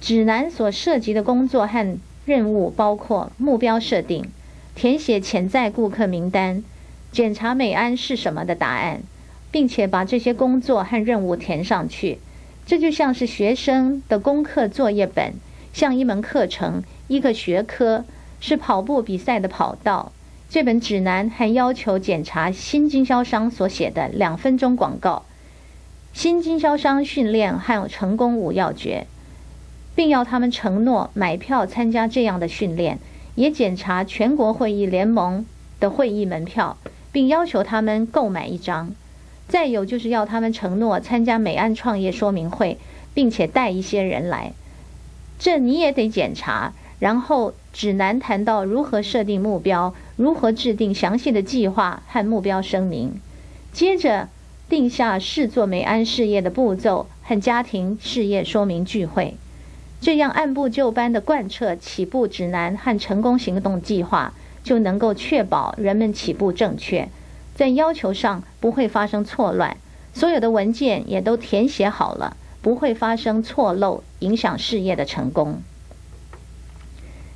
指南所涉及的工作和任务包括目标设定、填写潜在顾客名单、检查美安是什么的答案，并且把这些工作和任务填上去。这就像是学生的功课作业本，像一门课程、一个学科，是跑步比赛的跑道。这本指南还要求检查新经销商所写的两分钟广告。新经销商训练和成功五要诀，并要他们承诺买票参加这样的训练，也检查全国会议联盟的会议门票，并要求他们购买一张。再有就是要他们承诺参加美安创业说明会，并且带一些人来，这你也得检查。然后指南谈到如何设定目标，如何制定详细的计划和目标声明，接着。定下试做美安事业的步骤和家庭事业说明聚会，这样按部就班的贯彻起步指南和成功行动计划，就能够确保人们起步正确，在要求上不会发生错乱，所有的文件也都填写好了，不会发生错漏，影响事业的成功。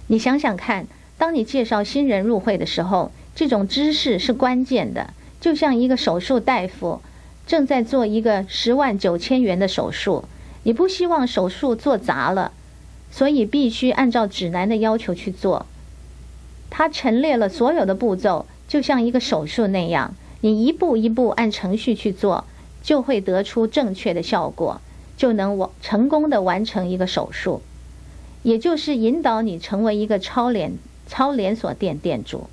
你想想看，当你介绍新人入会的时候，这种知识是关键的，就像一个手术大夫。正在做一个十万九千元的手术，你不希望手术做砸了，所以必须按照指南的要求去做。他陈列了所有的步骤，就像一个手术那样，你一步一步按程序去做，就会得出正确的效果，就能完成功的完成一个手术，也就是引导你成为一个超连超连锁店店主。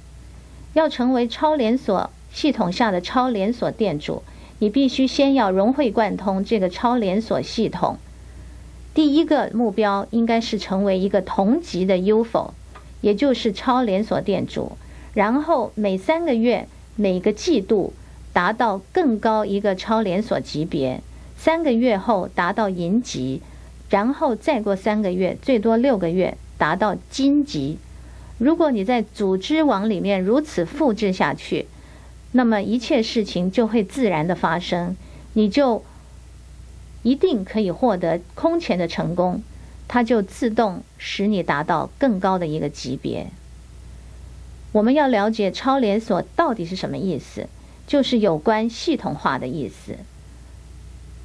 要成为超连锁系统下的超连锁店主。你必须先要融会贯通这个超连锁系统。第一个目标应该是成为一个同级的 UFO，也就是超连锁店主。然后每三个月、每个季度达到更高一个超连锁级别，三个月后达到银级，然后再过三个月，最多六个月达到金级。如果你在组织网里面如此复制下去。那么一切事情就会自然的发生，你就一定可以获得空前的成功，它就自动使你达到更高的一个级别。我们要了解超连锁到底是什么意思，就是有关系统化的意思。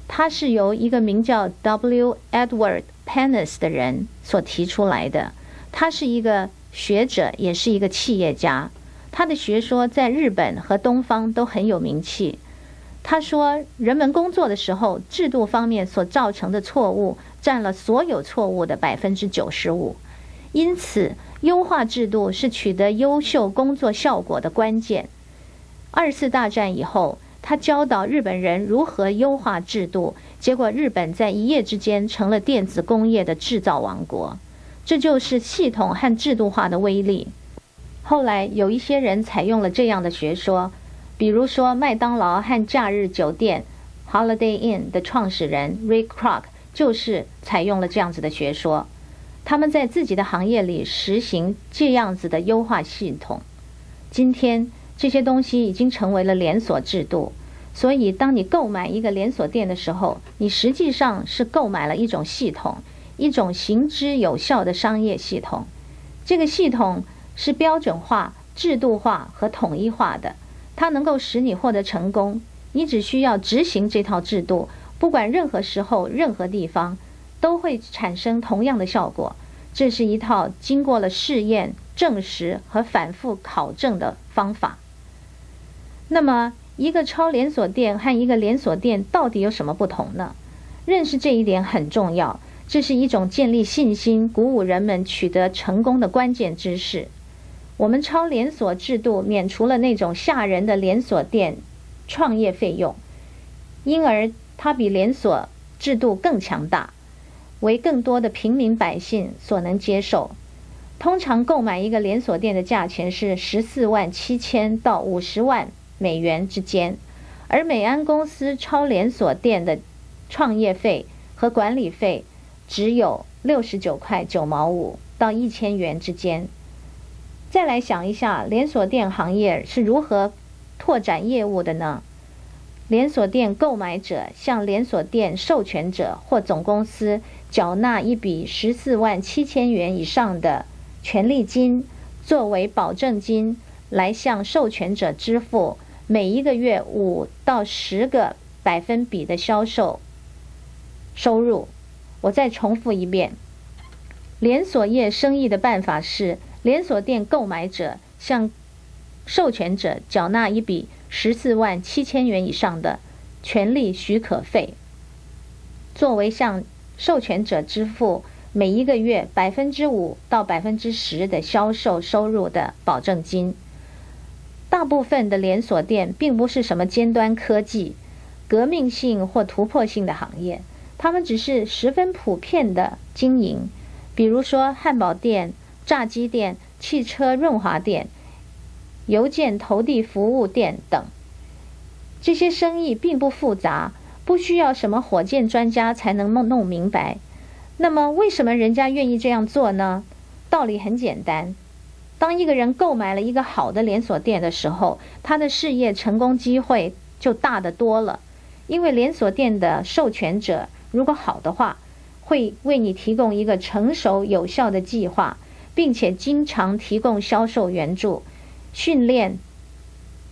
它是由一个名叫 W. Edward Pennis 的人所提出来的，他是一个学者，也是一个企业家。他的学说在日本和东方都很有名气。他说，人们工作的时候，制度方面所造成的错误占了所有错误的百分之九十五。因此，优化制度是取得优秀工作效果的关键。二次大战以后，他教导日本人如何优化制度，结果日本在一夜之间成了电子工业的制造王国。这就是系统和制度化的威力。后来有一些人采用了这样的学说，比如说麦当劳和假日酒店 Holiday Inn 的创始人 Ray Kroc 就是采用了这样子的学说。他们在自己的行业里实行这样子的优化系统。今天这些东西已经成为了连锁制度，所以当你购买一个连锁店的时候，你实际上是购买了一种系统，一种行之有效的商业系统。这个系统。是标准化、制度化和统一化的，它能够使你获得成功。你只需要执行这套制度，不管任何时候、任何地方，都会产生同样的效果。这是一套经过了试验、证实和反复考证的方法。那么，一个超连锁店和一个连锁店到底有什么不同呢？认识这一点很重要，这是一种建立信心、鼓舞人们取得成功的关键知识。我们超连锁制度免除了那种吓人的连锁店创业费用，因而它比连锁制度更强大，为更多的平民百姓所能接受。通常购买一个连锁店的价钱是十四万七千到五十万美元之间，而美安公司超连锁店的创业费和管理费只有六十九块九毛五到一千元之间。再来想一下，连锁店行业是如何拓展业务的呢？连锁店购买者向连锁店授权者或总公司缴纳一笔十四万七千元以上的权利金，作为保证金，来向授权者支付每一个月五到十个百分比的销售收入。我再重复一遍：连锁业生意的办法是，连锁店购买者向授权者缴纳一笔。十四万七千元以上的权利许可费，作为向授权者支付每一个月百分之五到百分之十的销售收入的保证金。大部分的连锁店并不是什么尖端科技、革命性或突破性的行业，他们只是十分普遍的经营，比如说汉堡店、炸鸡店、汽车润滑店。邮件投递服务店等，这些生意并不复杂，不需要什么火箭专家才能弄弄明白。那么，为什么人家愿意这样做呢？道理很简单：当一个人购买了一个好的连锁店的时候，他的事业成功机会就大得多了。因为连锁店的授权者如果好的话，会为你提供一个成熟有效的计划，并且经常提供销售援助。训练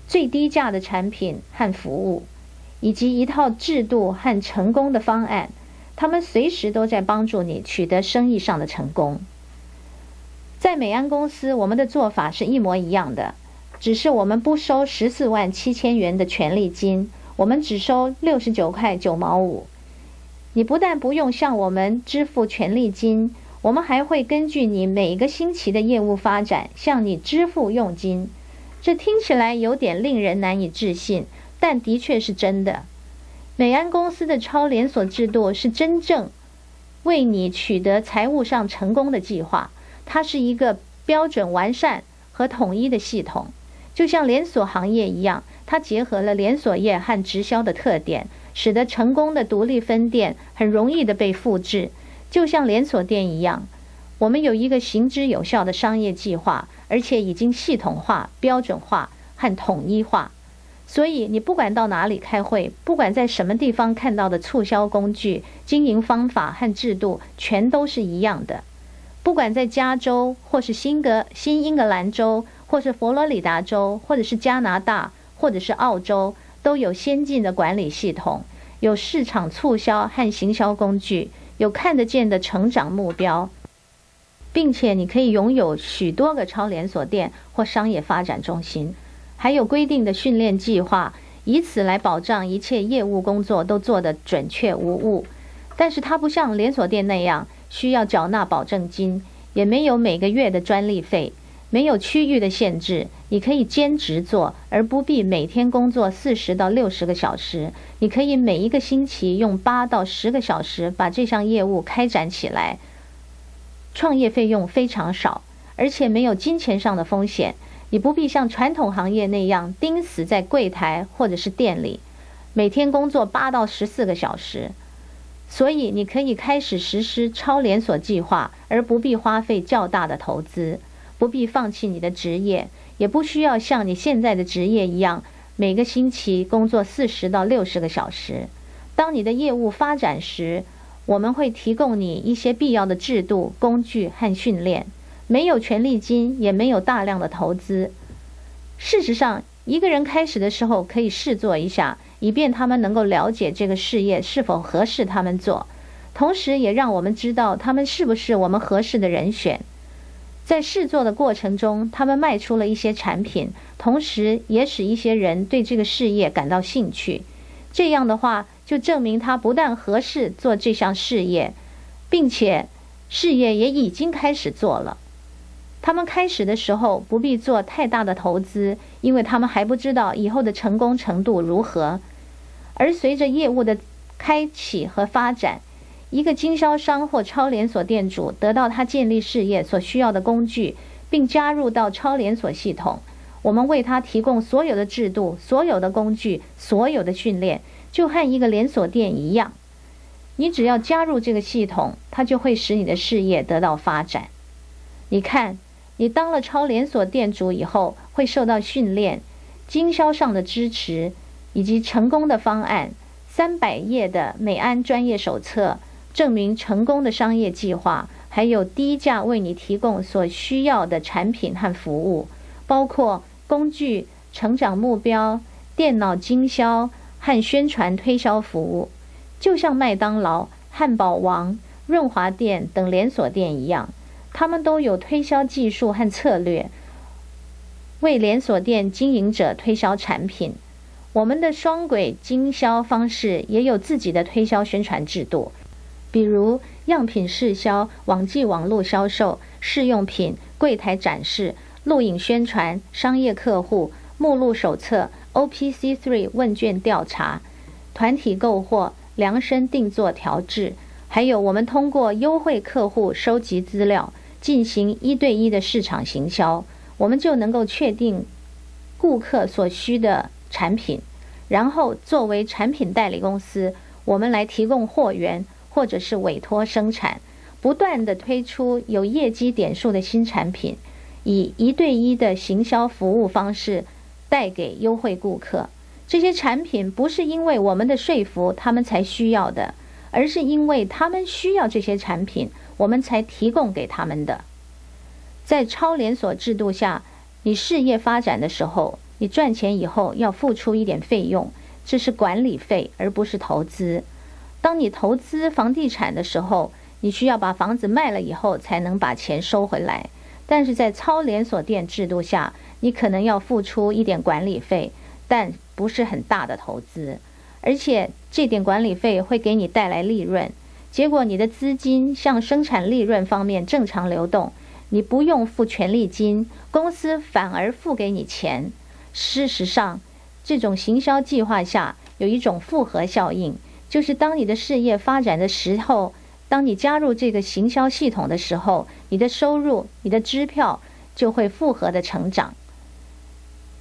最低价的产品和服务，以及一套制度和成功的方案，他们随时都在帮助你取得生意上的成功。在美安公司，我们的做法是一模一样的，只是我们不收十四万七千元的权利金，我们只收六十九块九毛五。你不但不用向我们支付权利金。我们还会根据你每个星期的业务发展向你支付佣金，这听起来有点令人难以置信，但的确是真的。美安公司的超连锁制度是真正为你取得财务上成功的计划，它是一个标准完善和统一的系统，就像连锁行业一样，它结合了连锁业和直销的特点，使得成功的独立分店很容易的被复制。就像连锁店一样，我们有一个行之有效的商业计划，而且已经系统化、标准化和统一化。所以，你不管到哪里开会，不管在什么地方看到的促销工具、经营方法和制度，全都是一样的。不管在加州，或是新格新英格兰州，或是佛罗里达州，或者是加拿大，或者是澳洲，都有先进的管理系统，有市场促销和行销工具。有看得见的成长目标，并且你可以拥有许多个超连锁店或商业发展中心，还有规定的训练计划，以此来保障一切业务工作都做得准确无误。但是它不像连锁店那样需要缴纳保证金，也没有每个月的专利费。没有区域的限制，你可以兼职做，而不必每天工作四十到六十个小时。你可以每一个星期用八到十个小时把这项业务开展起来。创业费用非常少，而且没有金钱上的风险。你不必像传统行业那样钉死在柜台或者是店里，每天工作八到十四个小时。所以你可以开始实施超连锁计划，而不必花费较大的投资。不必放弃你的职业，也不需要像你现在的职业一样，每个星期工作四十到六十个小时。当你的业务发展时，我们会提供你一些必要的制度、工具和训练。没有权利金，也没有大量的投资。事实上，一个人开始的时候可以试做一下，以便他们能够了解这个事业是否合适他们做，同时也让我们知道他们是不是我们合适的人选。在试做的过程中，他们卖出了一些产品，同时也使一些人对这个事业感到兴趣。这样的话，就证明他不但合适做这项事业，并且事业也已经开始做了。他们开始的时候不必做太大的投资，因为他们还不知道以后的成功程度如何。而随着业务的开启和发展，一个经销商或超连锁店主得到他建立事业所需要的工具，并加入到超连锁系统。我们为他提供所有的制度、所有的工具、所有的训练，就和一个连锁店一样。你只要加入这个系统，它就会使你的事业得到发展。你看，你当了超连锁店主以后，会受到训练、经销上的支持、以及成功的方案，三百页的美安专业手册，证明成功的商业计划，还有低价为你提供所需要的产品和服务，包括工具、成长目标、电脑经销和宣传推销服务，就像麦当劳、汉堡王、润滑店等连锁店一样，他们都有推销技术和策略，为连锁店经营者推销产品。我们的双轨经销方式也有自己的推销宣传制度，比如样品试销、网际网络销售、试用品、柜台展示、录影宣传、商业客户、目录手册、OPC three 问卷调查、团体购货、量身定做调制，还有我们通过优惠客户收集资料，进行一对一的市场行销，我们就能够确定顾客所需的。产品，然后作为产品代理公司，我们来提供货源或者是委托生产，不断的推出有业绩点数的新产品，以一对一的行销服务方式带给优惠顾客。这些产品不是因为我们的说服他们才需要的，而是因为他们需要这些产品，我们才提供给他们的。在超连锁制度下，你事业发展的时候。你赚钱以后要付出一点费用，这是管理费，而不是投资。当你投资房地产的时候，你需要把房子卖了以后才能把钱收回来。但是在超连锁店制度下，你可能要付出一点管理费，但不是很大的投资，而且这点管理费会给你带来利润。结果你的资金向生产利润方面正常流动，你不用付权利金，公司反而付给你钱。事实上，这种行销计划下有一种复合效应，就是当你的事业发展的时候，当你加入这个行销系统的时候，你的收入、你的支票就会复合的成长。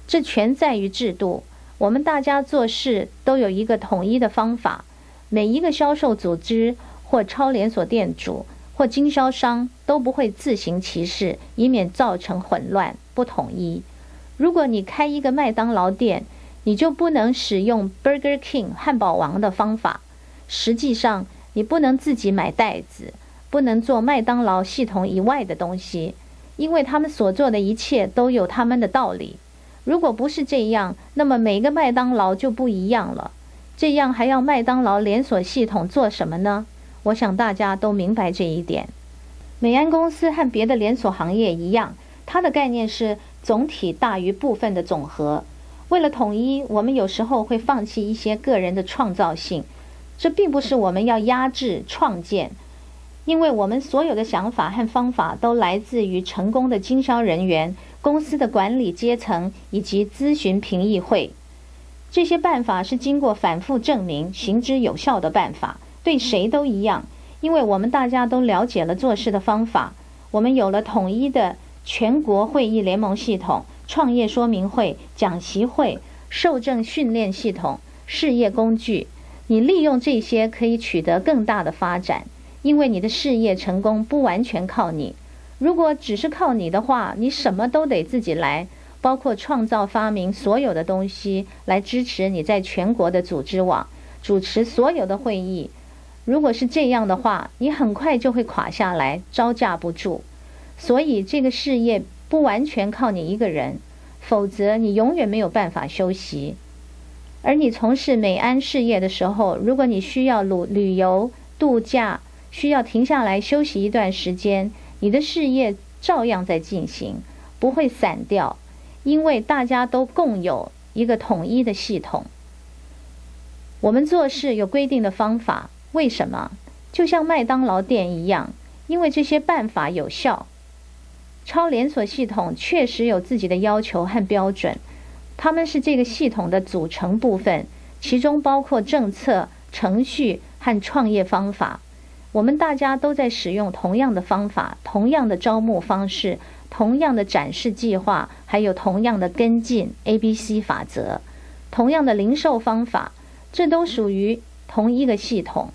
这全在于制度。我们大家做事都有一个统一的方法，每一个销售组织或超连锁店主或经销商都不会自行其事，以免造成混乱不统一。如果你开一个麦当劳店，你就不能使用 Burger King 汉堡王的方法。实际上，你不能自己买袋子，不能做麦当劳系统以外的东西，因为他们所做的一切都有他们的道理。如果不是这样，那么每个麦当劳就不一样了。这样还要麦当劳连锁系统做什么呢？我想大家都明白这一点。美安公司和别的连锁行业一样，它的概念是。总体大于部分的总和。为了统一，我们有时候会放弃一些个人的创造性。这并不是我们要压制创建，因为我们所有的想法和方法都来自于成功的经销人员、公司的管理阶层以及咨询评议会。这些办法是经过反复证明行之有效的办法，对谁都一样。因为我们大家都了解了做事的方法，我们有了统一的。全国会议联盟系统、创业说明会、讲习会、受证训练系统、事业工具，你利用这些可以取得更大的发展。因为你的事业成功不完全靠你，如果只是靠你的话，你什么都得自己来，包括创造、发明所有的东西来支持你在全国的组织网、主持所有的会议。如果是这样的话，你很快就会垮下来，招架不住。所以，这个事业不完全靠你一个人，否则你永远没有办法休息。而你从事美安事业的时候，如果你需要旅旅游度假，需要停下来休息一段时间，你的事业照样在进行，不会散掉，因为大家都共有一个统一的系统。我们做事有规定的方法，为什么？就像麦当劳店一样，因为这些办法有效。超连锁系统确实有自己的要求和标准，他们是这个系统的组成部分，其中包括政策、程序和创业方法。我们大家都在使用同样的方法、同样的招募方式、同样的展示计划，还有同样的跟进 A、B、C 法则，同样的零售方法，这都属于同一个系统。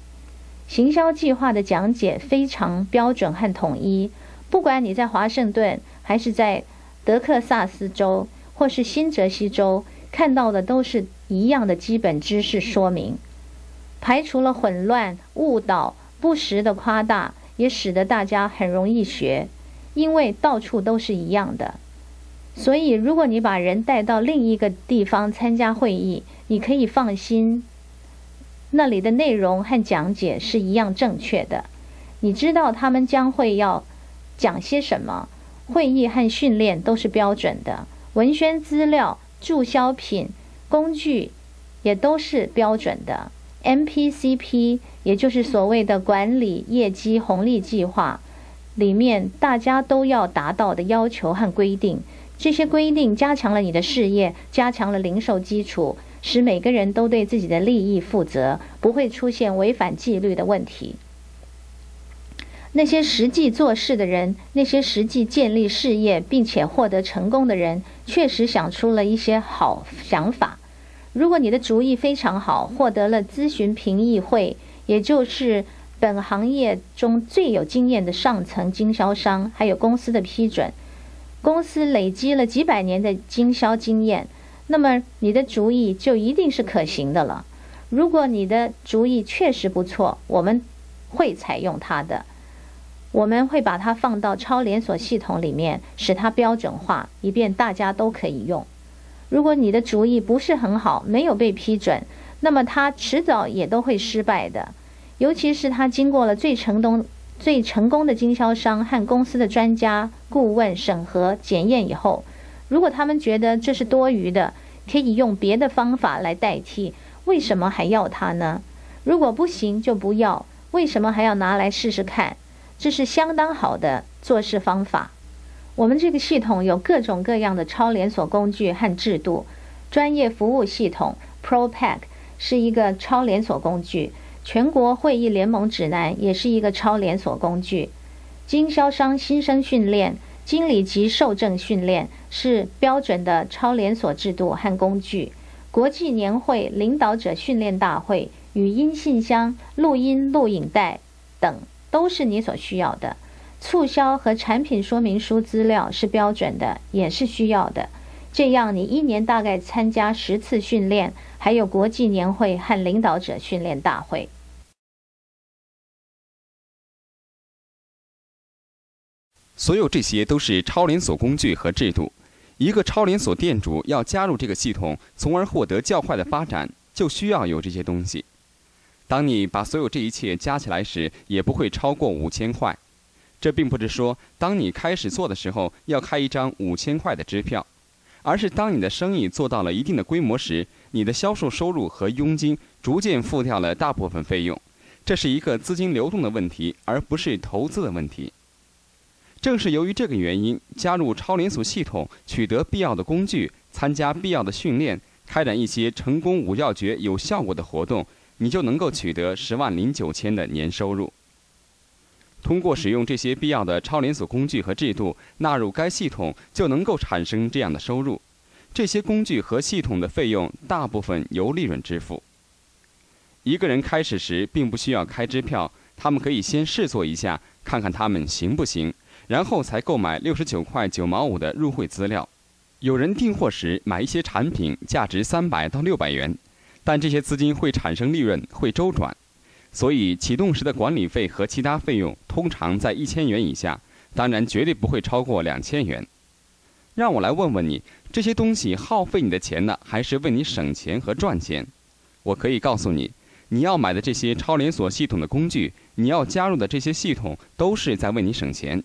行销计划的讲解非常标准和统一。不管你在华盛顿，还是在德克萨斯州，或是新泽西州，看到的都是一样的基本知识说明，排除了混乱、误导、不实的夸大，也使得大家很容易学，因为到处都是一样的。所以，如果你把人带到另一个地方参加会议，你可以放心，那里的内容和讲解是一样正确的。你知道他们将会要讲些什么，会议和训练都是标准的，文宣资料、注销品、工具也都是标准的。MPCP 也就是所谓的管理业绩红利计划里面，大家都要达到的要求和规定。这些规定加强了你的事业，加强了零售基础，使每个人都对自己的利益负责，不会出现违反纪律的问题。那些实际做事的人，那些实际建立事业并且获得成功的人，确实想出了一些好想法。如果你的主意非常好，获得了咨询评议会，也就是本行业中最有经验的上层经销商还有公司的批准。公司累积了几百年的经销经验，那么你的主意就一定是可行的了。如果你的主意确实不错，我们会采用它的，我们会把它放到超连锁系统里面，使它标准化，以便大家都可以用。如果你的主意不是很好，没有被批准，那么它迟早也都会失败的，尤其是它经过了最成功。最成功的经销商和公司的专家顾问审核检验以后，如果他们觉得这是多余的，可以用别的方法来代替，为什么还要它呢？如果不行就不要，为什么还要拿来试试看？这是相当好的做事方法。我们这个系统有各种各样的超连锁工具和制度，专业服务系统 ProPack 是一个超连锁工具。全国会议联盟指南也是一个超连锁工具，经销商新生训练、经理级受证训练是标准的超连锁制度和工具。国际年会、领导者训练大会、语音信箱、录音录影带等都是你所需要的。促销和产品说明书资料是标准的，也是需要的。这样，你一年大概参加十次训练，还有国际年会和领导者训练大会。所有这些都是超连锁工具和制度。一个超连锁店主要加入这个系统，从而获得较快的发展，就需要有这些东西。当你把所有这一切加起来时，也不会超过五千块。这并不是说，当你开始做的时候要开一张五千块的支票。而是当你的生意做到了一定的规模时，你的销售收入和佣金逐渐付掉了大部分费用，这是一个资金流动的问题，而不是投资的问题。正是由于这个原因，加入超连锁系统，取得必要的工具，参加必要的训练，开展一些成功五要诀有效果的活动，你就能够取得十万零九千的年收入。通过使用这些必要的超连锁工具和制度纳入该系统，就能够产生这样的收入。这些工具和系统的费用大部分由利润支付。一个人开始时并不需要开支票，他们可以先试做一下，看看他们行不行，然后才购买六十九块九毛五的入会资料。有人订货时买一些产品，价值三百到六百元，但这些资金会产生利润，会周转。所以，启动时的管理费和其他费用通常在一千元以下，当然绝对不会超过两千元。让我来问问你，这些东西耗费你的钱呢，还是为你省钱和赚钱？我可以告诉你，你要买的这些超连锁系统的工具，你要加入的这些系统，都是在为你省钱。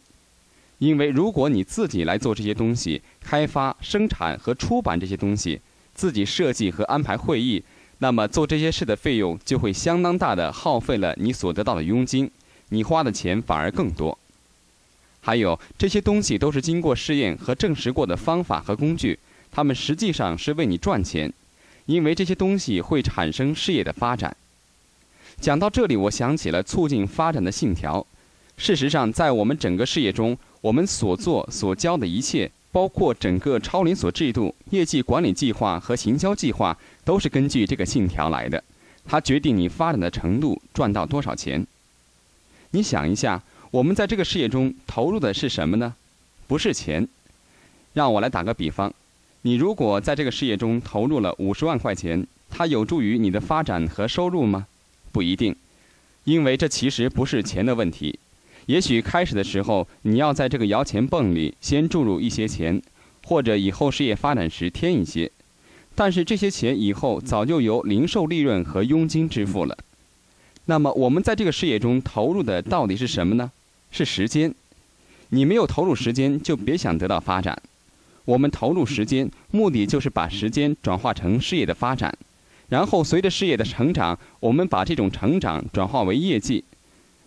因为如果你自己来做这些东西，开发、生产和出版这些东西，自己设计和安排会议。那么做这些事的费用就会相当大的耗费了你所得到的佣金，你花的钱反而更多。还有这些东西都是经过试验和证实过的方法和工具，它们实际上是为你赚钱，因为这些东西会产生事业的发展。讲到这里，我想起了促进发展的信条。事实上，在我们整个事业中，我们所做所教的一切。包括整个超连锁制度、业绩管理计划和行销计划，都是根据这个信条来的。它决定你发展的程度，赚到多少钱。你想一下，我们在这个事业中投入的是什么呢？不是钱。让我来打个比方，你如果在这个事业中投入了五十万块钱，它有助于你的发展和收入吗？不一定，因为这其实不是钱的问题。也许开始的时候，你要在这个摇钱泵里先注入一些钱，或者以后事业发展时添一些，但是这些钱以后早就由零售利润和佣金支付了。那么我们在这个事业中投入的到底是什么呢？是时间。你没有投入时间，就别想得到发展。我们投入时间，目的就是把时间转化成事业的发展，然后随着事业的成长，我们把这种成长转化为业绩。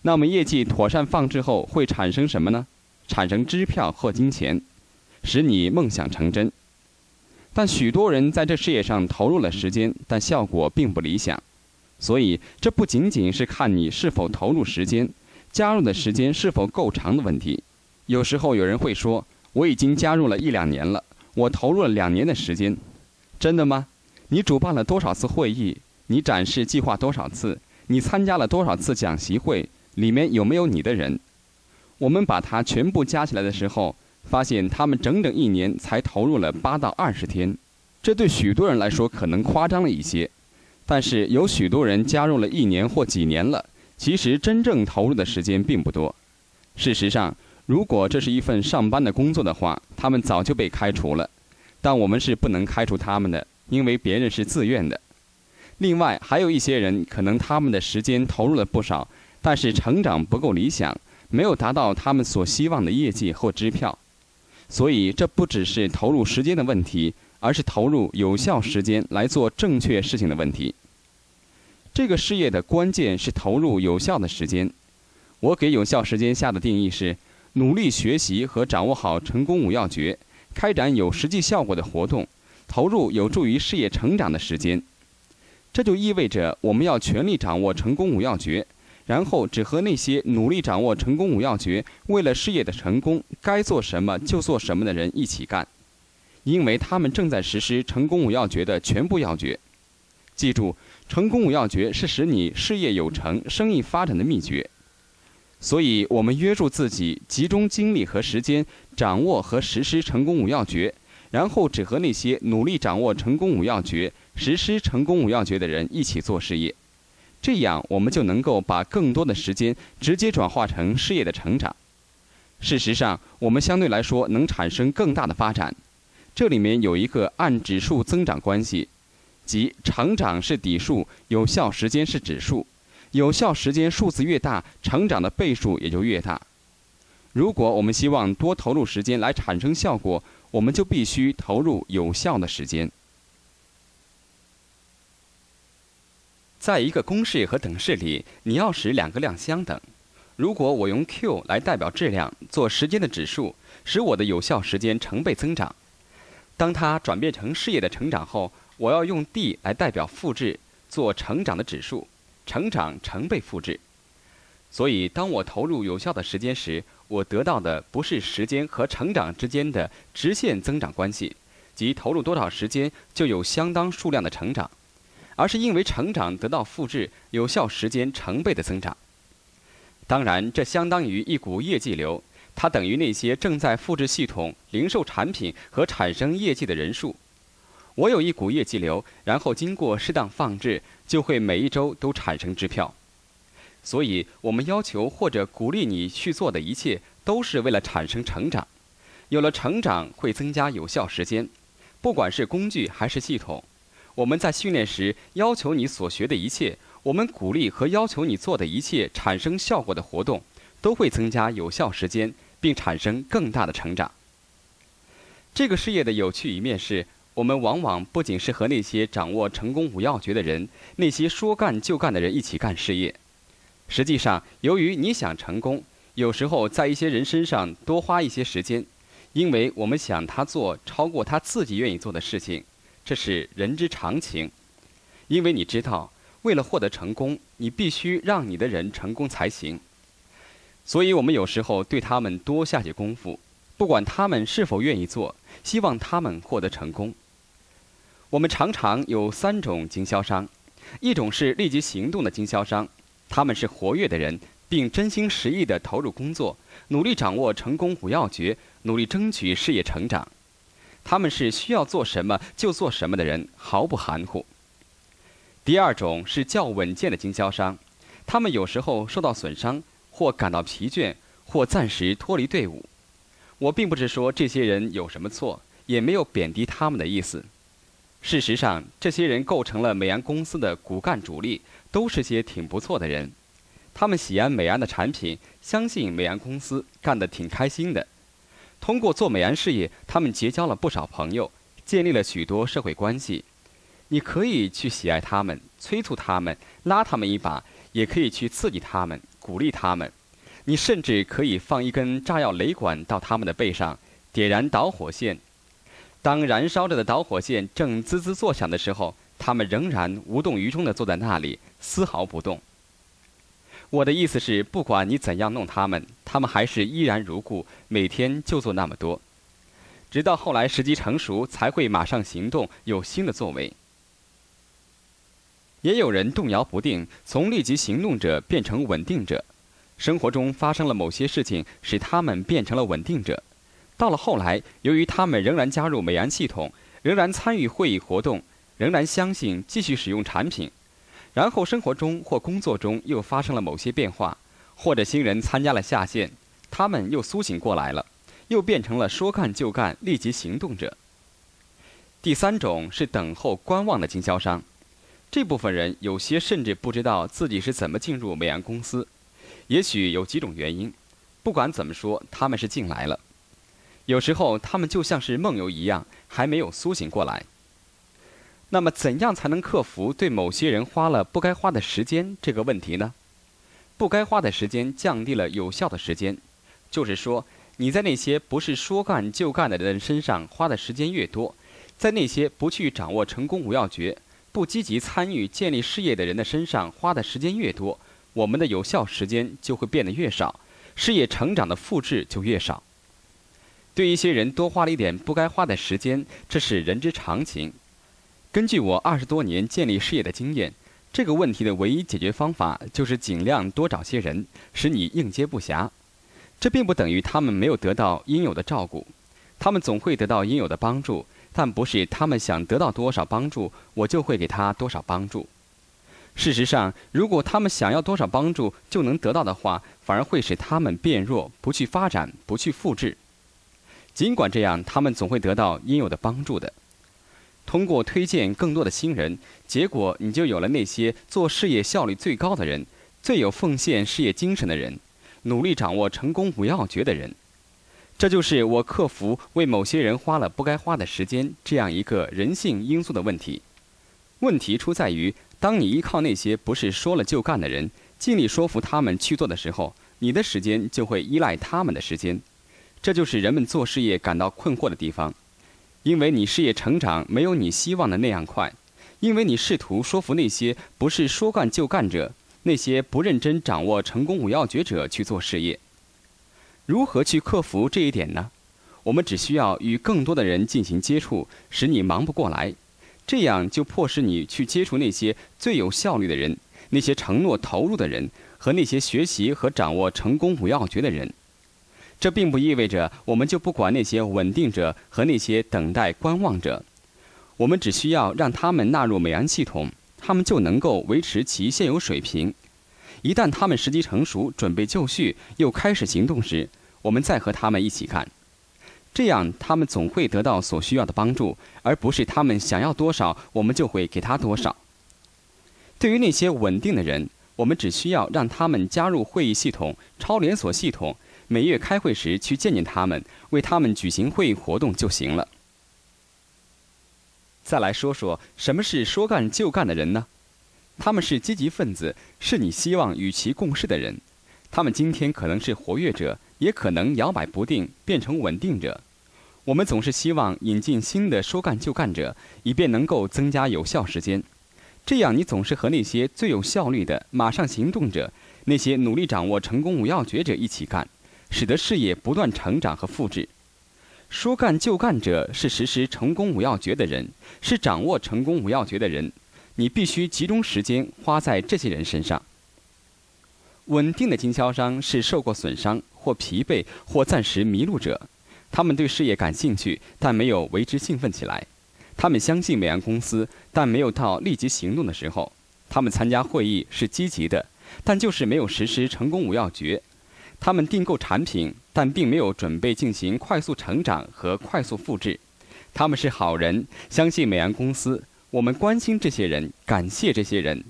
那么业绩妥善放置后，会产生什么呢？产生支票或金钱，使你梦想成真。但许多人在这事业上投入了时间，但效果并不理想。所以，这不仅仅是看你是否投入时间、加入的时间是否够长的问题。有时候有人会说：“我已经加入了一两年了，我投入了两年的时间，真的吗？你主办了多少次会议？你展示计划多少次？你参加了多少次讲习会？里面有没有你的人？”我们把它全部加起来的时候，发现他们整整一年才投入了八到二十天。这对许多人来说可能夸张了一些。但是有许多人加入了一年或几年了，其实真正投入的时间并不多。事实上，如果这是一份上班的工作的话，他们早就被开除了。但我们是不能开除他们的，因为别人是自愿的。另外，还有一些人可能他们的时间投入了不少，但是成长不够理想，没有达到他们所希望的业绩或支票。所以，这不只是投入时间的问题。而是投入有效时间来做正确事情的问题。这个事业的关键是投入有效的时间。我给有效时间下的定义是：努力学习和掌握好成功五要诀，开展有实际效果的活动，投入有助于事业成长的时间。这就意味着我们要全力掌握成功五要诀，然后只和那些努力掌握成功五要诀，为了事业的成功该做什么就做什么的人一起干。因为他们正在实施成功五要诀的全部要诀。记住，成功五要诀是使你事业有成、生意发展的秘诀。所以，我们约束自己，集中精力和时间，掌握和实施成功五要诀，然后只和那些努力掌握成功五要诀、实施成功五要诀的人一起做事业。这样，我们就能够把更多的时间直接转化成事业的成长。事实上，我们相对来说能产生更大的发展。这里面有一个按指数增长关系，即成长是底数，有效时间是指数，有效时间数字越大，成长的倍数也就越大。如果我们希望多投入时间来产生效果，我们就必须投入有效的时间。在一个公式和等式里，你要使两个量相等。如果我用 Q 来代表质量，做时间的指数，使我的有效时间成倍增长。当它转变成事业的成长后，我要用 D 来代表复制，做成长的指数，成长成倍复制。所以，当我投入有效的时间时，我得到的不是时间和成长之间的直线增长关系，即投入多少时间就有相当数量的成长，而是因为成长得到复制，有效时间成倍的增长。当然，这相当于一股业绩流。它等于那些正在复制系统、零售产品和产生业绩的人数。我有一股业绩流，然后经过适当放置，就会每一周都产生支票。所以，我们要求或者鼓励你去做的一切，都是为了产生成长。有了成长，会增加有效时间。不管是工具还是系统，我们在训练时要求你所学的一切，我们鼓励和要求你做的一切产生效果的活动，都会增加有效时间。并产生更大的成长。这个事业的有趣一面是，我们往往不仅是和那些掌握成功五要诀的人、那些说干就干的人一起干事业。实际上，由于你想成功，有时候在一些人身上多花一些时间，因为我们想他做超过他自己愿意做的事情，这是人之常情。因为你知道，为了获得成功，你必须让你的人成功才行。所以我们有时候对他们多下些功夫，不管他们是否愿意做，希望他们获得成功。我们常常有三种经销商，一种是立即行动的经销商，他们是活跃的人，并真心实意地投入工作，努力掌握成功五要诀，努力争取事业成长。他们是需要做什么就做什么的人，毫不含糊。第二种是较稳健的经销商，他们有时候受到损伤，或感到疲倦，或暂时脱离队伍。我并不是说这些人有什么错，也没有贬低他们的意思。事实上，这些人构成了美安公司的骨干主力，都是些挺不错的人。他们喜爱美安的产品，相信美安公司干得挺开心的。通过做美安事业，他们结交了不少朋友，建立了许多社会关系。你可以去喜爱他们，催促他们，拉他们一把；也可以去刺激他们，鼓励他们。你甚至可以放一根炸药雷管到他们的背上，点燃导火线。当燃烧着的导火线正滋滋作响的时候，他们仍然无动于衷地坐在那里，丝毫不动。我的意思是，不管你怎样弄他们，他们还是依然如故，每天就做那么多，直到后来时机成熟，才会马上行动，有新的作为。也有人动摇不定，从立即行动者变成稳定者。生活中发生了某些事情，使他们变成了稳定者。到了后来，由于他们仍然加入美安系统，仍然参与会议活动，仍然相信继续使用产品，然后生活中或工作中又发生了某些变化，或者新人参加了下线，他们又苏醒过来了，又变成了说干就干、立即行动者。第三种是等候观望的经销商，这部分人有些甚至不知道自己是怎么进入美安公司，也许有几种原因，不管怎么说，他们是进来了。有时候他们就像是梦游一样，还没有苏醒过来。那么，怎样才能克服对某些人花了不该花的时间这个问题呢？不该花的时间降低了有效的时间，就是说，你在那些不是说干就干的人身上花的时间越多，在那些不去掌握成功五要诀、不积极参与建立事业的人的身上花的时间越多，我们的有效时间就会变得越少，事业成长的复制就越少。对一些人多花了一点不该花的时间，这是人之常情。根据我二十多年建立事业的经验，这个问题的唯一解决方法就是尽量多找些人，使你应接不暇。这并不等于他们没有得到应有的照顾，他们总会得到应有的帮助，但不是他们想得到多少帮助，我就会给他多少帮助。事实上，如果他们想要多少帮助就能得到的话，反而会使他们变弱，不去发展，不去复制。尽管这样，他们总会得到应有的帮助的。通过推荐更多的新人，结果你就有了那些做事业效率最高的人，最有奉献事业精神的人，努力掌握成功五要诀的人。这就是我克服为某些人花了不该花的时间这样一个人性因素的问题。问题出在于，当你依靠那些不是说了就干的人，尽力说服他们去做的时候，你的时间就会依赖他们的时间。这就是人们做事业感到困惑的地方，因为你事业成长没有你希望的那样快，因为你试图说服那些不是说干就干者，那些不认真掌握成功五要诀者去做事业。如何去克服这一点呢？我们只需要与更多的人进行接触，使你忙不过来，这样就迫使你去接触那些最有效率的人，那些承诺投入的人和那些学习和掌握成功五要诀的人。这并不意味着我们就不管那些稳定者和那些等待观望者，我们只需要让他们纳入美安系统，他们就能够维持其现有水平。一旦他们时机成熟，准备就绪，又开始行动时，我们再和他们一起干。这样，他们总会得到所需要的帮助，而不是他们想要多少，我们就会给他多少。对于那些稳定的人，我们只需要让他们加入会议系统、超连锁系统。每月开会时去见见他们，为他们举行会议活动就行了。再来说说什么是说干就干的人呢？他们是积极分子，是你希望与其共事的人。他们今天可能是活跃者，也可能摇摆不定，变成稳定者。我们总是希望引进新的说干就干者，以便能够增加有效时间。这样，你总是和那些最有效率的马上行动者，那些努力掌握成功五要诀者一起干。使得事业不断成长和复制。说干就干者是实施成功五要诀的人，是掌握成功五要诀的人。你必须集中时间花在这些人身上。稳定的经销商是受过损伤或疲惫或暂时迷路者，他。们对事业感兴趣，但没有为之兴奋起来；他们相信美安公司，但没有到立即行动的时候；他们参加会议是积极的，但就是没有实施成功五要诀；他们订购产品，但并没有准备进行快速成长和快速复制。他们是好人，相信美安公司。我们关心这些人，感谢这些人，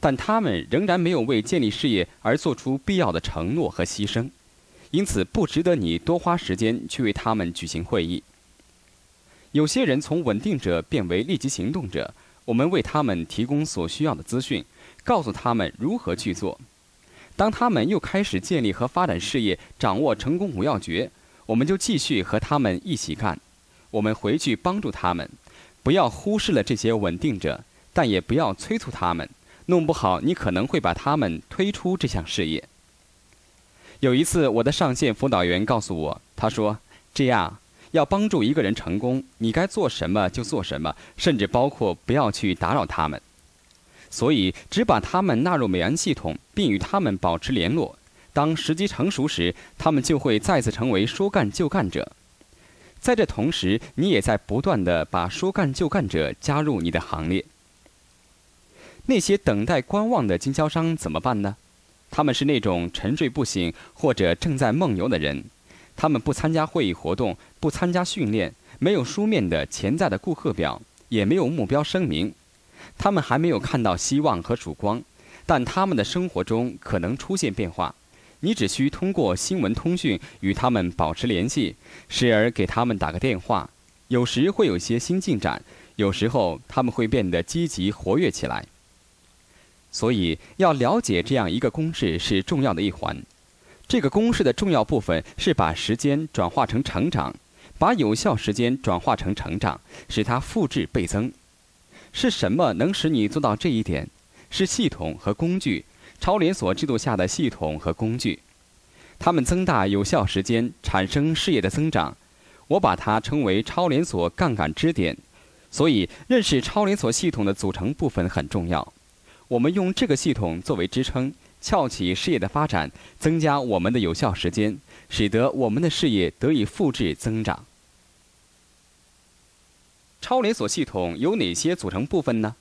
但他们仍然没有为建立事业而做出必要的承诺和牺牲。因此，不值得你多花时间去为他们举行会议。有些人从稳定者变为立即行动者，我们为他们提供所需要的资讯，告诉他们如何去做。当他们又开始建立和发展事业，掌握成功五要诀，我们就继续和他们一起干。我们回去帮助他们，不要忽视了这些稳定者，但也不要催促他们。弄不好，你可能会把他们推出这项事业。有一次，我的上线辅导员告诉我，他说：“这样，要帮助一个人成功，你该做什么就做什么，甚至包括不要去打扰他们。所以，只把他们纳入美安系统，并与他们保持联络。当时机成熟时，他们就会再次成为说干就干者。在这同时，你也在不断的把说干就干者加入你的行列。那些等待观望的经销商怎么办呢？”他们是那种沉睡不醒或者正在梦游的人，他们不参加会议活动，不参加训练，没有书面的潜在的顾客表，也没有目标声明。他们还没有看到希望和曙光，但他们的生活中可能出现变化。你只需通过新闻通讯与他们保持联系，时而给他们打个电话，有时会有些新进展，有时候他们会变得积极活跃起来。所以，要了解这样一个公式是重要的一环。这个公式的重要部分是把时间转化成成长，把有效时间转化成成长，使它复制倍增。是什么能使你做到这一点？是系统和工具，超连锁制度下的系统和工具。它们增大有效时间，产生事业的增长。我把它称为超连锁杠杆支点。所以，认识超连锁系统的组成部分很重要。我们用这个系统作为支撑，撬起事业的发展，增加我们的有效时间，使得我们的事业得以复制增长。超连锁系统有哪些组成部分呢？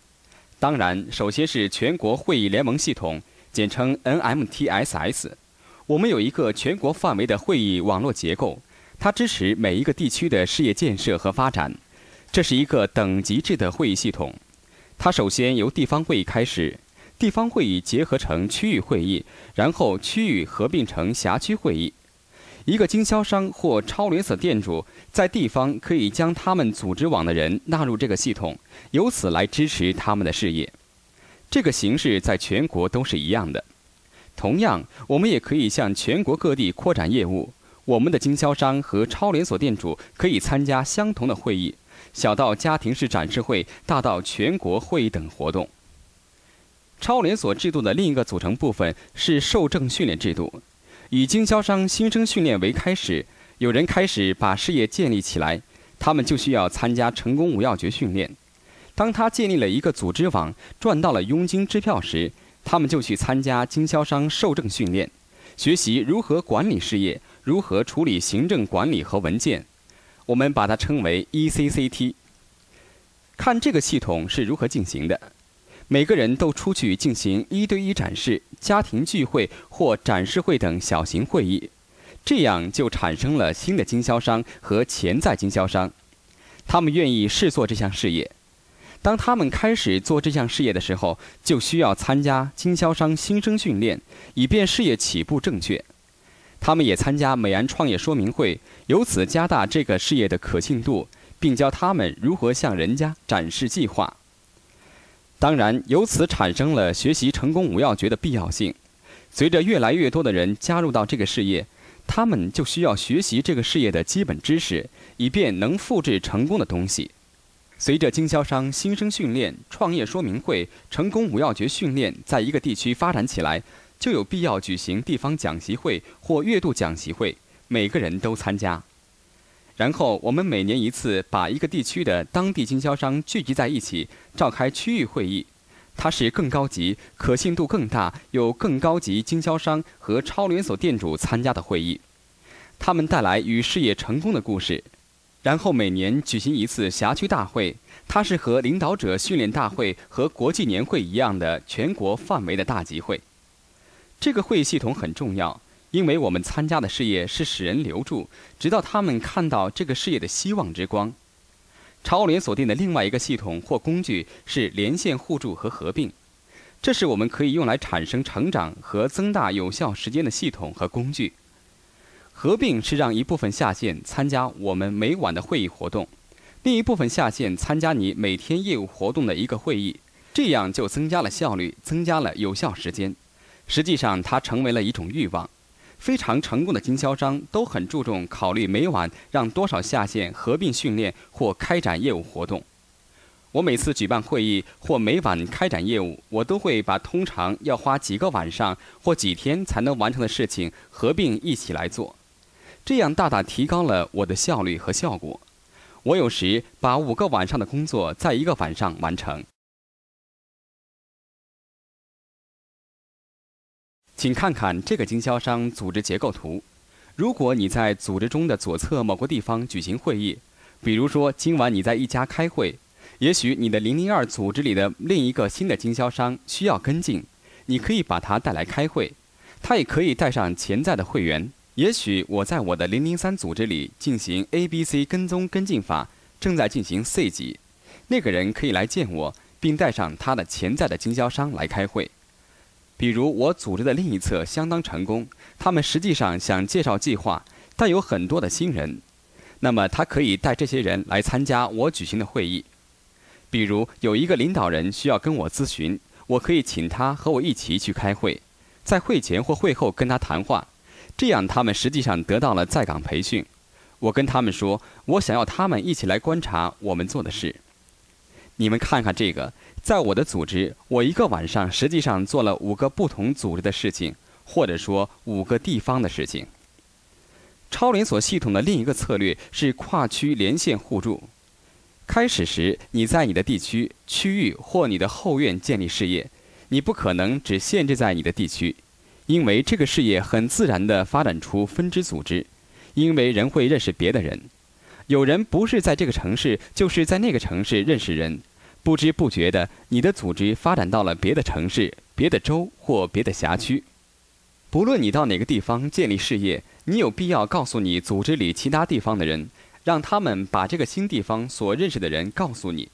当然，首先是全国会议联盟系统，简称 NMTSS。我们有一个全国范围的会议网络结构，它支持每一个地区的事业建设和发展。这是一个等级制的会议系统。它首先由地方会议开始，地方会议结合成区域会议，然后区域合并成辖区会议。一个经销商或超连锁店主在地方可以将他们组织网的人纳入这个系统，由此来支持他们的事业。这个形式在全国都是一样的。同样，我们也可以向全国各地扩展业务。我们的经销商和超连锁店主可以参加相同的会议。小到家庭式展示会，大到全国会议等活动。超连锁制度的另一个组成部分是受证训练制度，以经销商新生训练为开始，有人开始把事业建立起来，他们就需要参加成功五要诀训练。当他建立了一个组织网，赚到了佣金支票时，他们就去参加经销商受证训练，学习如何管理事业，如何处理行政管理和文件。我们把它称为 ECCT。看这个系统是如何进行的：每个人都出去进行一对一展示、家庭聚会或展示会等小型会议，这样就产生了新的经销商和潜在经销商。他们愿意试做这项事业。当他们开始做这项事业的时候，就需要参加经销商新生训练，以便事业起步正确。他们也参加美安创业说明会，由此加大这个事业的可信度，并教他们如何向人家展示计划。当然，由此产生了学习成功五要诀的必要性。随着越来越多的人加入到这个事业，他们就需要学习这个事业的基本知识，以便能复制成功的东西。随着经销商新生训练、创业说明会、成功五要诀训练在一个地区发展起来。就有必要举行地方讲习会或月度讲习会，每个人都参加。然后我们每年一次把一个地区的当地经销商聚集在一起，召开区域会议。它是更高级、可信度更大、有更高级经销商和超连锁店主参加的会议。他们带来与事业成功的故事，然后每年举行一次辖区大会。它是和领导者训练大会和国际年会一样的全国范围的大集会。这个会议系统很重要，因为我们参加的事业是使人留住，直到他们看到这个事业的希望之光。超连锁店的另外一个系统或工具是连线互助和合并，这是我们可以用来产生成长和增大有效时间的系统和工具。合并是让一部分下线参加我们每晚的会议活动，另一部分下线参加你每天业务活动的一个会议，这样就增加了效率，增加了有效时间。实际上，它成为了一种欲望。非常成功的经销商都很注重考虑每晚让多少下线合并训练或开展业务活动。我每次举办会议或每晚开展业务，我都会把通常要花几个晚上或几天才能完成的事情合并一起来做。这样大大提高了我的效率和效果。我有时把五个晚上的工作在一个晚上完成。请看看这个经销商组织结构图。如果你在组织中的左侧某个地方举行会议，比如说今晚你在一家开会，也许你的零零二组织里的另一个新的经销商需要跟进，你可以把他带来开会。他也可以带上潜在的会员。也许我在我的零零三组织里进行 A、B、C 跟踪跟进法，正在进行 C 级，那个人可以来见我，并带上他的潜在的经销商来开会。比如我组织的另一侧相当成功，他们实际上想介绍计划，但有很多的新人，那么他可以带这些人来参加我举行的会议。比如有一个领导人需要跟我咨询，我可以请他和我一起去开会，在会前或会后跟他谈话。这样，他们实际上得到了在岗培训。我跟他们说，我想要他们一起来观察我们做的事。你们看看这个，在我的组织，我一个晚上实际上做了五个不同组织的事情，或者说五个地方的事情。超连锁系统的另一个策略是跨区连线互助。开始时，你在你的地区、区域或你的后院建立事业，你不可能只限制在你的地区。因为这个事业很自然地发展出分支组织，因为人会认识别的人，有人不是在这个城市，就是在那个城市认识人，不知不觉的，你的组织发展到了别的城市、别的州或别的辖区。不论你到哪个地方建立事业，你有必要告诉你组织里其他地方的人，让他们把这个新地方所认识的人告诉你。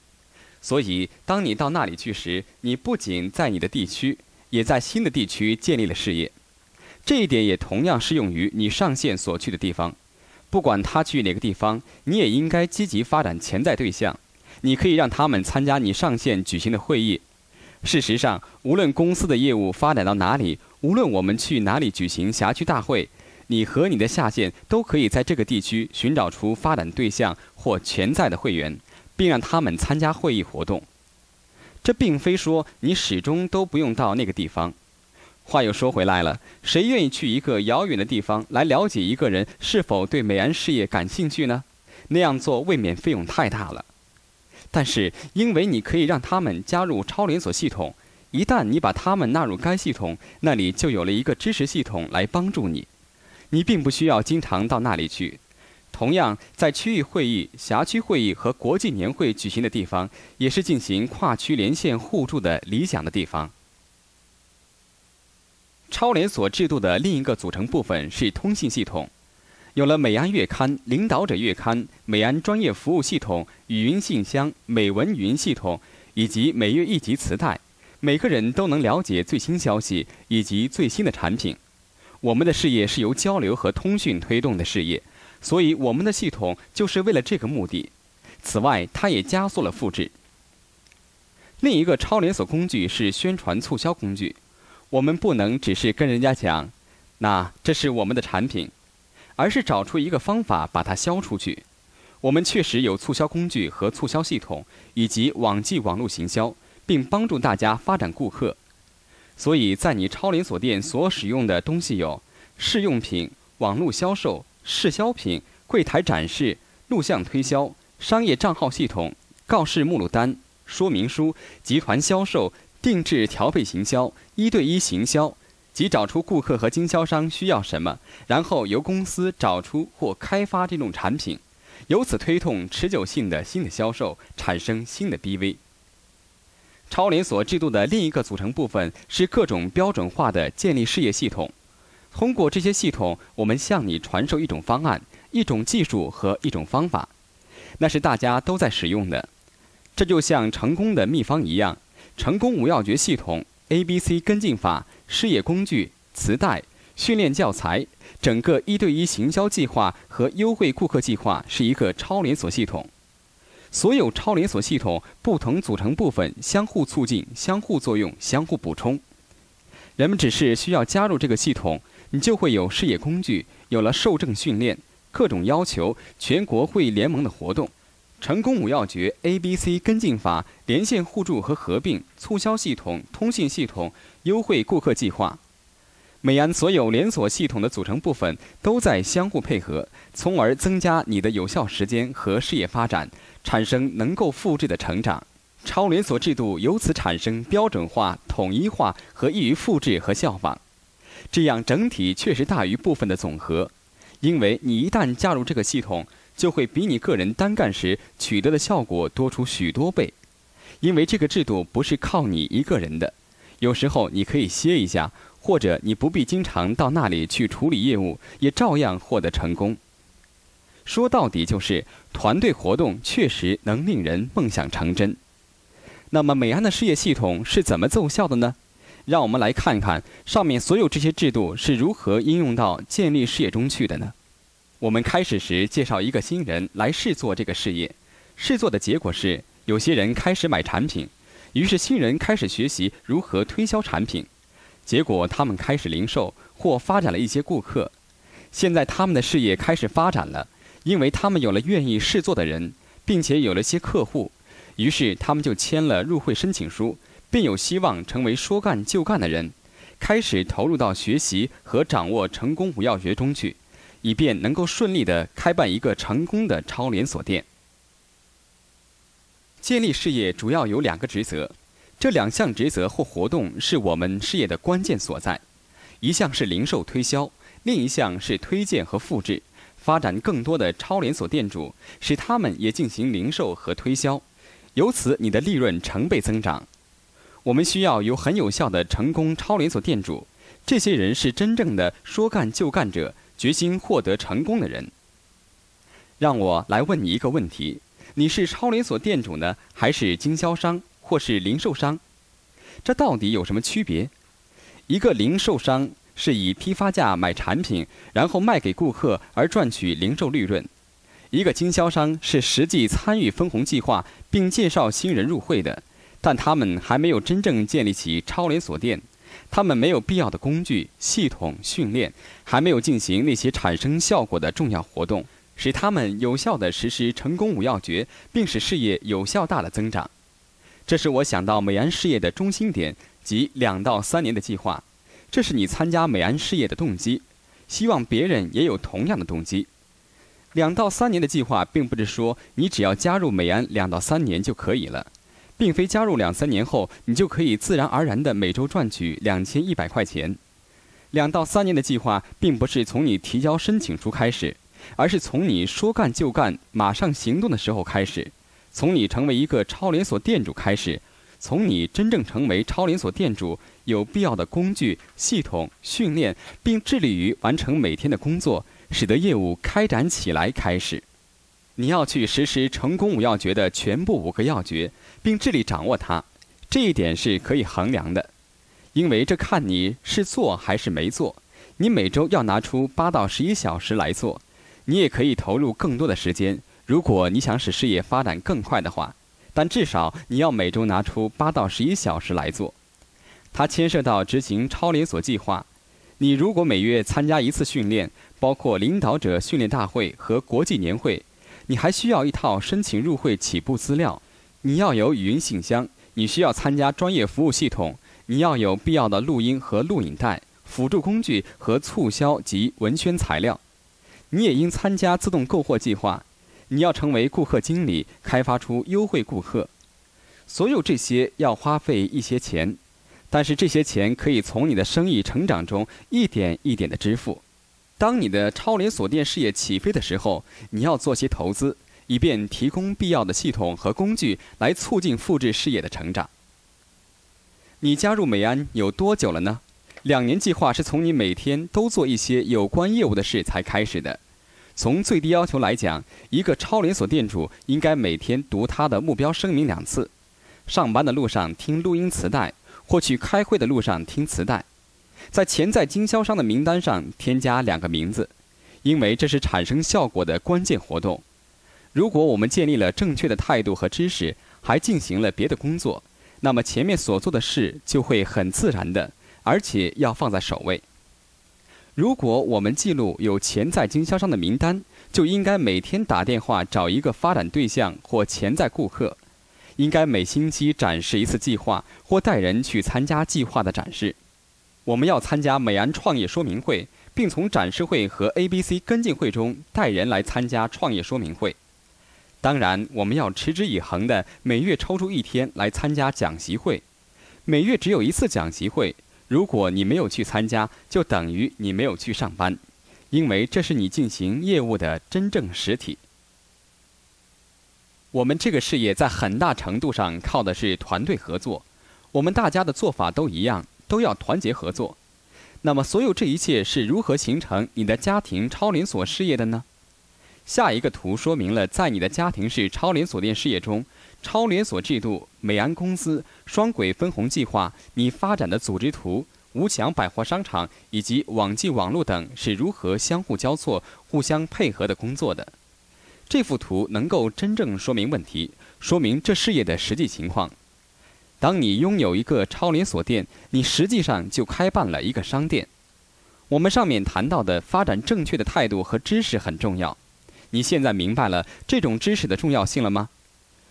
所以，当你到那里去时，你不仅在你的地区。也在新的地区建立了事业，这一点也同样适用于你上线所去的地方。不管他去哪个地方，你也应该积极发展潜在对象。你可以让他们参加你上线举行的会议。事实上，无论公司的业务发展到哪里，无论我们去哪里举行辖区大会，你和你的下线都可以在这个地区寻找出发展对象或潜在的会员，并让他们参加会议活动。这并非说你始终都不用到那个地方。话又说回来了，谁愿意去一个遥远的地方来了解一个人是否对美安事业感兴趣呢？那样做未免费用太大了。但是，因为你可以让他们加入超连锁系统，一旦你把他们纳入该系统，那里就有了一个支持系统来帮助你。你并不需要经常到那里去。同样，在区域会议、辖区会议和国际年会举行的地方，也是进行跨区连线互助的理想的地方。超连锁制度的另一个组成部分是通信系统。有了美安月刊、领导者月刊、美安专业服务系统、语音信箱、美文语音系统以及每月一集磁带，每个人都能了解最新消息以及最新的产品。我们的事业是由交流和通讯推动的事业。所以，我们的系统就是为了这个目的。此外，它也加速了复制。另一个超连锁工具是宣传促销工具。我们不能只是跟人家讲，那这是我们的产品，而是找出一个方法把它销出去。我们确实有促销工具和促销系统，以及网际网络行销，并帮助大家发展顾客。所以在你超连锁店所使用的东西有试用品、网络销售。试销品、柜台展示、录像推销、商业账号系统、告示目录单、说明书、集团销售、定制调配行销、一对一行销、即找出顾客和经销商需要什么，然后由公司找出或开发这种产品，由此推动持久性的新的销售，产生新的 BV。超连锁制度的另一个组成部分是各种标准化的建立事业系统。通过这些系统，我们向你传授一种方案、一种技术和一种方法，那是大家都在使用的。这就像成功的秘方一样，成功五要诀系统、A、B、C 跟进法、事业工具、磁带、训练教材、整个一对一行销计划和优惠顾客计划是一个超连锁系统。所有超连锁系统不同组成部分相互促进、相互作用、相互补充。人们只是需要加入这个系统，你就会有事业工具，有了受证训练、各种要求、全国会联盟的活动、成功五要诀、A、B、C 跟进法、连线互助和合并、促销系统、通信系统、优惠顾客计划。美安所有连锁系统的组成部分都在相互配合，从而增加你的有效时间和事业发展，产生能够复制的成长。超连锁制度由此产生标准化、统一化和易于复制和效仿。这样整体确实大于部分的总和，因为你一旦加入这个系统，就会比你个人单干时取得的效果多出许多倍。因为这个制度不是靠你一个人的，有时候你可以歇一下。或者你不必经常到那里去处理业务，也照样获得成功。说到底，就是团队活动确实能令人梦想成真。那么，美安的事业系统是怎么奏效的呢？让我们来看看上面所有这些制度是如何应用到建立事业中去的呢？我们开始时介绍一个新人来试做这个事业，试做的结果是有些人开始买产品，于是新人开始学习如何推销产品。结果，他们开始零售或发展了一些顾客。现在，他们的事业开始发展了，因为他们有了愿意试做的人，并且有了些客户。于是，他们就签了入会申请书，并有希望成为说干就干的人，开始投入到学习和掌握成功五要诀中去，以便能够顺利地开办一个成功的超连锁店。建立事业主要有两个职责。这两项职责或活动是我们事业的关键所在，一项是零售推销，另一项是推荐和复制，发展更多的超连锁店主，使他们也进行零售和推销，由此你的利润成倍增长。我们需要有很有效的成功超连锁店主，这些人是真正的说干就干者，决心获得成功的人。让我来问你一个问题：你是超连锁店主呢，还是经销商？或是零售商，这到底有什么区别？一个零售商是以批发价买产品，然后卖给顾客而赚取零售利润；一个经销商是实际参与分红计划并介绍新人入会的，但他们还没有真正建立起超连锁店，他们没有必要的工具、系统、训练，还没有进行那些产生效果的重要活动，使他们有效地实施成功五要诀，并使事业有效大的增长。这是我想到美安事业的中心点，即两到三年的计划。这是你参加美安事业的动机，希望别人也有同样的动机。两到三年的计划，并不是说你只要加入美安两到三年就可以了，并非加入两三年后你就可以自然而然的每周赚取两千一百块钱。两到三年的计划，并不是从你提交申请书开始，而是从你说干就干、马上行动的时候开始。从你成为一个超连锁店主开始，从你真正成为超连锁店主有必要的工具、系统、训练，并致力于完成每天的工作，使得业务开展起来开始，你要去实施成功五要诀的全部五个要诀，并致力掌握它。这一点是可以衡量的，因为这看你是做还是没做。你每周要拿出八到十一小时来做，你也可以投入更多的时间。如果你想使事业发展更快的话，但至少你要每周拿出八到十一小时来做。它牵涉到执行超连锁计划。你如果每月参加一次训练，包括领导者训练大会和国际年会，你还需要一套申请入会起步资料。你要有语音信箱，你需要参加专业服务系统，你要有必要的录音和录影带、辅助工具和促销及文宣材料。你也应参加自动购货计划。你要成为顾客经理，开发出优惠顾客，所有这些要花费一些钱，但是这些钱可以从你的生意成长中一点一点的支付。当你的超连锁店事业起飞的时候，你要做些投资，以便提供必要的系统和工具来促进复制事业的成长。你加入美安有多久了呢？两年计划是从你每天都做一些有关业务的事才开始的。从最低要求来讲，一个超连锁店主应该每天读他的目标声明两次，上班的路上听录音磁带。或去开会的路上听磁带，在潜在经销商的名单上添加两个名字，因为这是产生效果的关键活动。如果我们建立了正确的态度和知识，还进行了别的工作，那么前面所做的事就会很自然的，而且要放在首位。如果我们记录有潜在经销商的名单，就应该每天打电话找一个发展对象或潜在顾客。应该每星期展示一次计划，或带人去参加计划的展示。我们要参加美安创业说明会，并从展示会和 A、B、C 跟进会中带人来参加创业说明会。当然，我们要持之以恒的每月抽出一天来参加讲习会。每月只有一次讲习会，如果你没有去参加，就等于你没有去上班，因为这是你进行业务的真正实体。我们这个事业在很大程度上靠的是团队合作，我们大家的做法都一样，都要团结合作。那么，所有这一切是如何形成你的家庭超连锁事业的呢？下一个图说明了在你的家庭式超连锁店事业中，超连锁制度、美安公司、双轨分红计划、你发展的组织图、吴强百货商场以及网际网络等是如何相互交错、互相配合的工作的。这幅图能够真正说明问题，说明这事业的实际情况。当你拥有一个超连锁店，你实际上就开办了一个商店。我们上面谈到的发展正确的态度和知识很重要。你现在明白了这种知识的重要性了吗？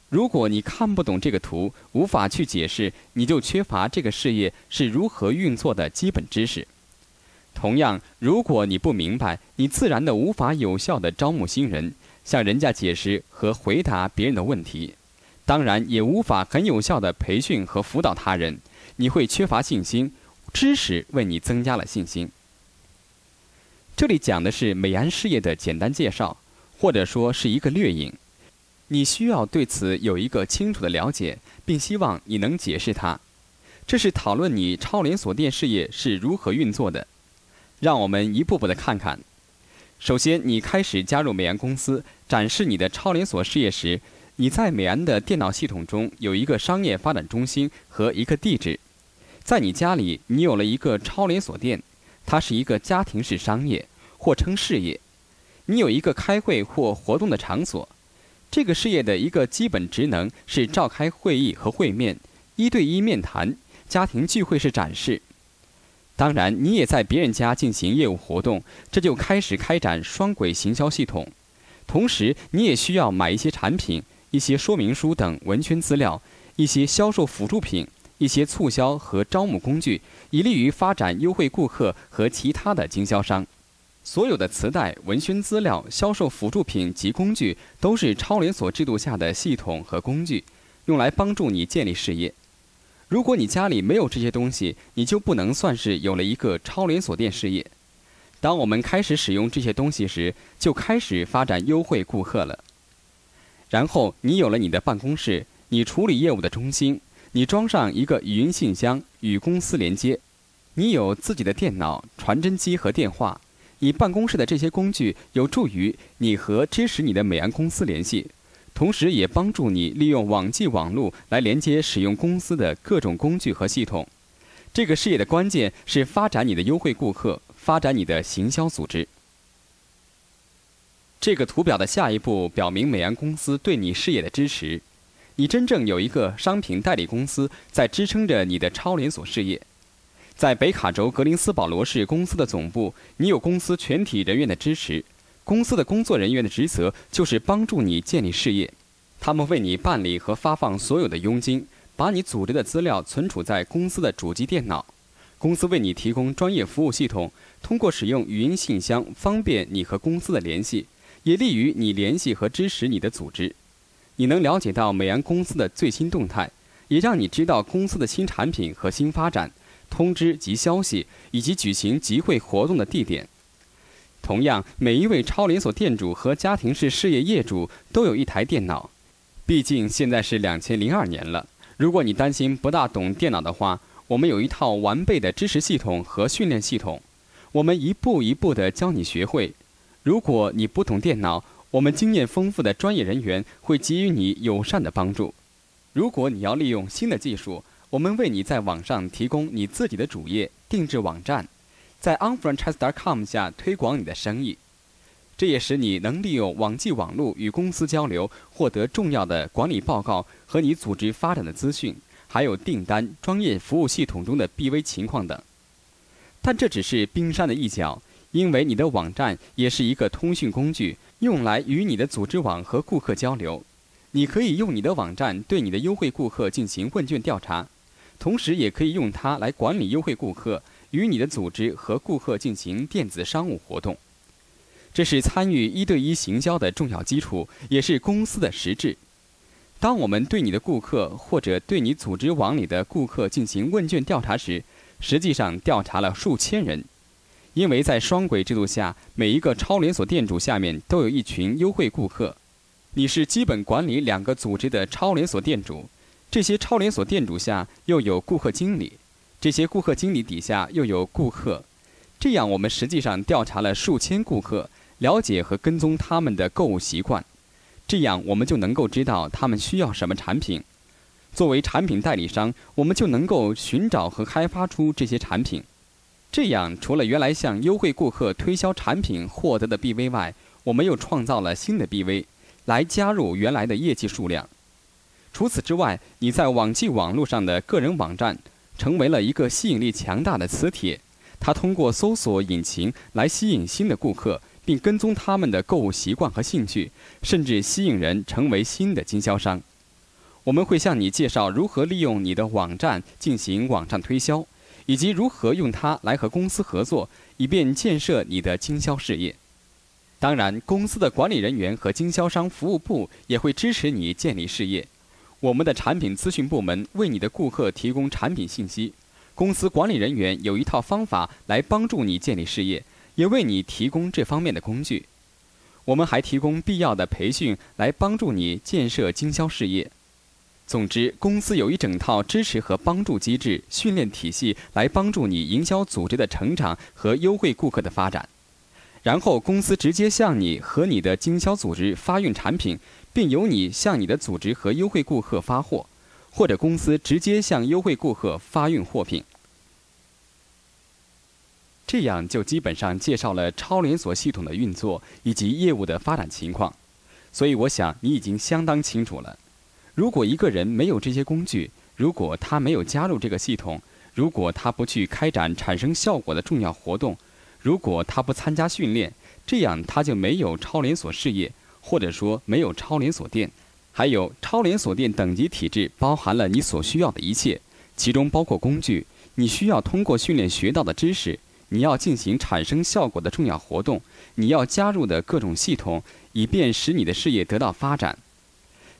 如果你看不懂这个图，无法去解释，你就缺乏这个事业是如何运作的基本知识。同样，如果你不明白，你自然的无法有效的招募新人。向人家解释和回答别人的问题，当然也无法很有效的培训和辅导他人。你会缺乏信心，知识为你增加了信心。这里讲的是美安事业的简单介绍，或者说是一个掠影。你需要对此有一个清楚的了解，并希望你能解释它。这是讨论你超连锁店事业是如何运作的。让我们一步步的看看。首先，你开始加入美安公司，展示你的超连锁事业时，你在美安的电脑系统中有一个商业发展中心和一个地址。在你家里，你有了一个超连锁店，它是一个家庭式商业，或称事业。你有一个开会或活动的场所，这个事业的一个基本职能是召开会议和会面、一对一面谈、家庭聚会式展示。当然，你也在别人家进行业务活动，这就开始开展双轨行销系统。同时，你也需要买一些产品、一些说明书等文宣资料、一些销售辅助品、一些促销和招募工具，以利于发展优惠顾客和其他的经销商。所有的磁带、文宣资料、销售辅助品及工具，都是超连锁制度下的系统和工具，用来帮助你建立事业。如果你家里没有这些东西，你就不能算是有了一个超连锁店事业。当我们开始使用这些东西时，就开始发展优惠顾客了。然后你有了你的办公室，你处理业务的中心，你装上一个语音信箱与公司连接，你有自己的电脑、传真机和电话。你办公室的这些工具有助于你和支持你的美安公司联系。同时也帮助你利用网际网络来连接使用公司的各种工具和系统。这个事业的关键是发展你的优惠顾客，发展你的行销组织。这个图表的下一步表明美安公司对你事业的支持。你真正有一个商品代理公司在支撑着你的超连锁事业。在北卡州格林斯堡罗市公司的总部，你有公司全体人员的支持。公司的工作人员的职责就是帮助你建立事业，他们为你办理和发放所有的佣金，把你组织的资料存储在公司的主机电脑。公司为你提供专业服务系统，通过使用语音信箱方便你和公司的联系，也利于你联系和支持你的组织。你能了解到美安公司的最新动态，也让你知道公司的新产品和新发展、通知及消息，以及举行集会活动的地点。同样，每一位超连锁店主和家庭式事业业主都有一台电脑。毕竟现在是两千零二年了。如果你担心不大懂电脑的话，我们有一套完备的知识系统和训练系统，我们一步一步地教你学会。如果你不懂电脑，我们经验丰富的专业人员会给予你友善的帮助。如果你要利用新的技术，我们为你在网上提供你自己的主页、定制网站，在 onfranchise.com 下推广你的生意。这也使你能利用网际网络与公司交流，获得重要的管理报告和你组织发展的资讯，还有订单、专业服务系统中的 BV 情况等。但这只是冰山的一角，因为你的网站也是一个通讯工具，用来与你的组织网和顾客交流。你可以用你的网站对你的优惠顾客进行问卷调查，同时也可以用它来管理优惠顾客，与你的组织和顾客进行电子商务活动。这是参与一对一行销的重要基础，也是公司的实质。当我们对你的顾客或者对你组织网里的顾客进行问卷调查时，实际上调查了数千人，因为在双轨制度下，每一个超连锁店主下面都有一群优惠顾客。你是基本管理两个组织的超连锁店主，这些超连锁店主下又有顾客经理，这些顾客经理底下又有顾客。这样，我们实际上调查了数千顾客。了解和跟踪他们的购物习惯，这样我们就能够知道他们需要什么产品。作为产品代理商，我们就能够寻找和开发出这些产品。这样，除了原来向优惠顾客推销产品获得的 BV 外，我们又创造了新的 BV，来加入原来的业绩数量。除此之外，你在网际网络上的个人网站成为了一个吸引力强大的磁铁，它通过搜索引擎来吸引新的顾客。并跟踪他们的购物习惯和兴趣，甚至吸引人成为新的经销商。我们会向你介绍如何利用你的网站进行网站推销，以及如何用它来和公司合作，以便建设你的经销事业。当然，公司的管理人员和经销商服务部也会支持你建立事业。我们的产品咨询部门为你的顾客提供产品信息，公司管理人员有一套方法来帮助你建立事业。也为你提供这方面的工具，我们还提供必要的培训来帮助你建设经销事业。总之，公司有一整套支持和帮助机制、训练体系来帮助你营销组织的成长和优惠顾客的发展。然后，公司直接向你和你的经销组织发运产品，并由你向你的组织和优惠顾客发货，或者公司直接向优惠顾客发运货品。这样就基本上介绍了超连锁系统的运作以及业务的发展情况，所以我想你已经相当清楚了。如果一个人没有这些工具，如果他没有加入这个系统，如果他不去开展产生效果的重要活动，如果他不参加训练，这样他就没有超连锁事业，或者说没有超连锁店。还有超连锁店等级体制包含了你所需要的一切，其中包括工具，你需要通过训练学到的知识。你要进行产生效果的重要活动，你要加入的各种系统，以便使你的事业得到发展。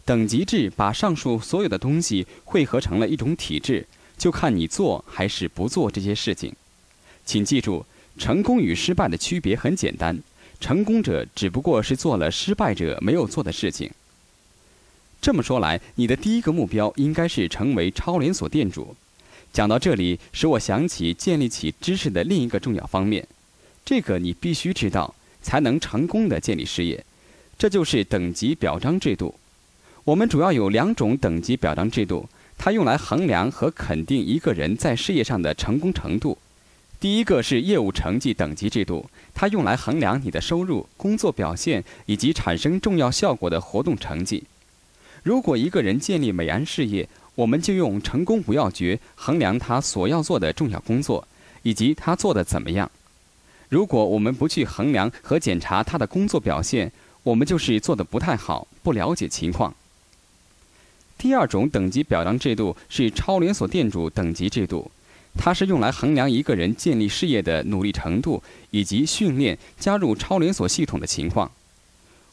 等级制把上述所有的东西汇合成了一种体制，就看你做还是不做这些事情。请记住，成功与失败的区别很简单，成功者只不过是做了失败者没有做的事情。这么说来，你的第一个目标应该是成为超连锁店主。讲到这里，使我想起建立起知识的另一个重要方面，这个你必须知道，才能成功的建立事业。这就是等级表彰制度。我们主要有两种等级表彰制度，它用来衡量和肯定一个人在事业上的成功程度。第一个是业务成绩等级制度，它用来衡量你的收入、工作表现以及产生重要效果的活动成绩。如果一个人建立美安事业，我们就用成功五要诀衡量他所要做的重要工作，以及他做的怎么样。如果我们不去衡量和检查他的工作表现，我们就是做的不太好，不了解情况。第二种等级表彰制度是超连锁店主等级制度，它是用来衡量一个人建立事业的努力程度以及训练加入超连锁系统的情况。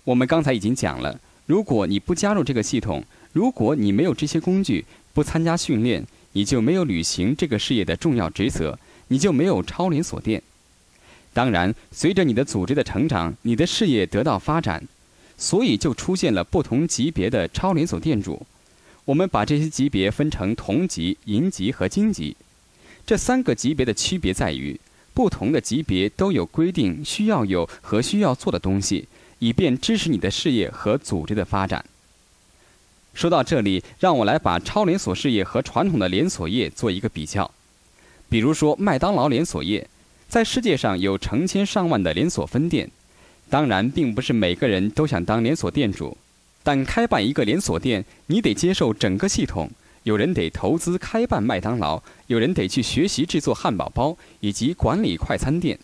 我们刚才已经讲了，如果你不加入这个系统，如果你没有这些工具，不参加训练，你就没有履行这个事业的重要职责，你就没有超连锁店。当然，随着你的组织的成长，你的事业得到发展，所以就出现了不同级别的超连锁店主。我们把这些级别分成同级、银级和金级。这三个级别的区别在于，不同的级别都有规定需要有和需要做的东西，以便支持你的事业和组织的发展。说到这里，让我来把超连锁事业和传统的连锁业做一个比较。比如说，麦当劳连锁业。在世界上有成千上万的连锁分店，当然，并不是每个人都想当连锁店主。但开办一个连锁店，你得接受整个系统。有人得投资开办麦当劳，有人得去学习制作汉堡包，以及管理快餐店。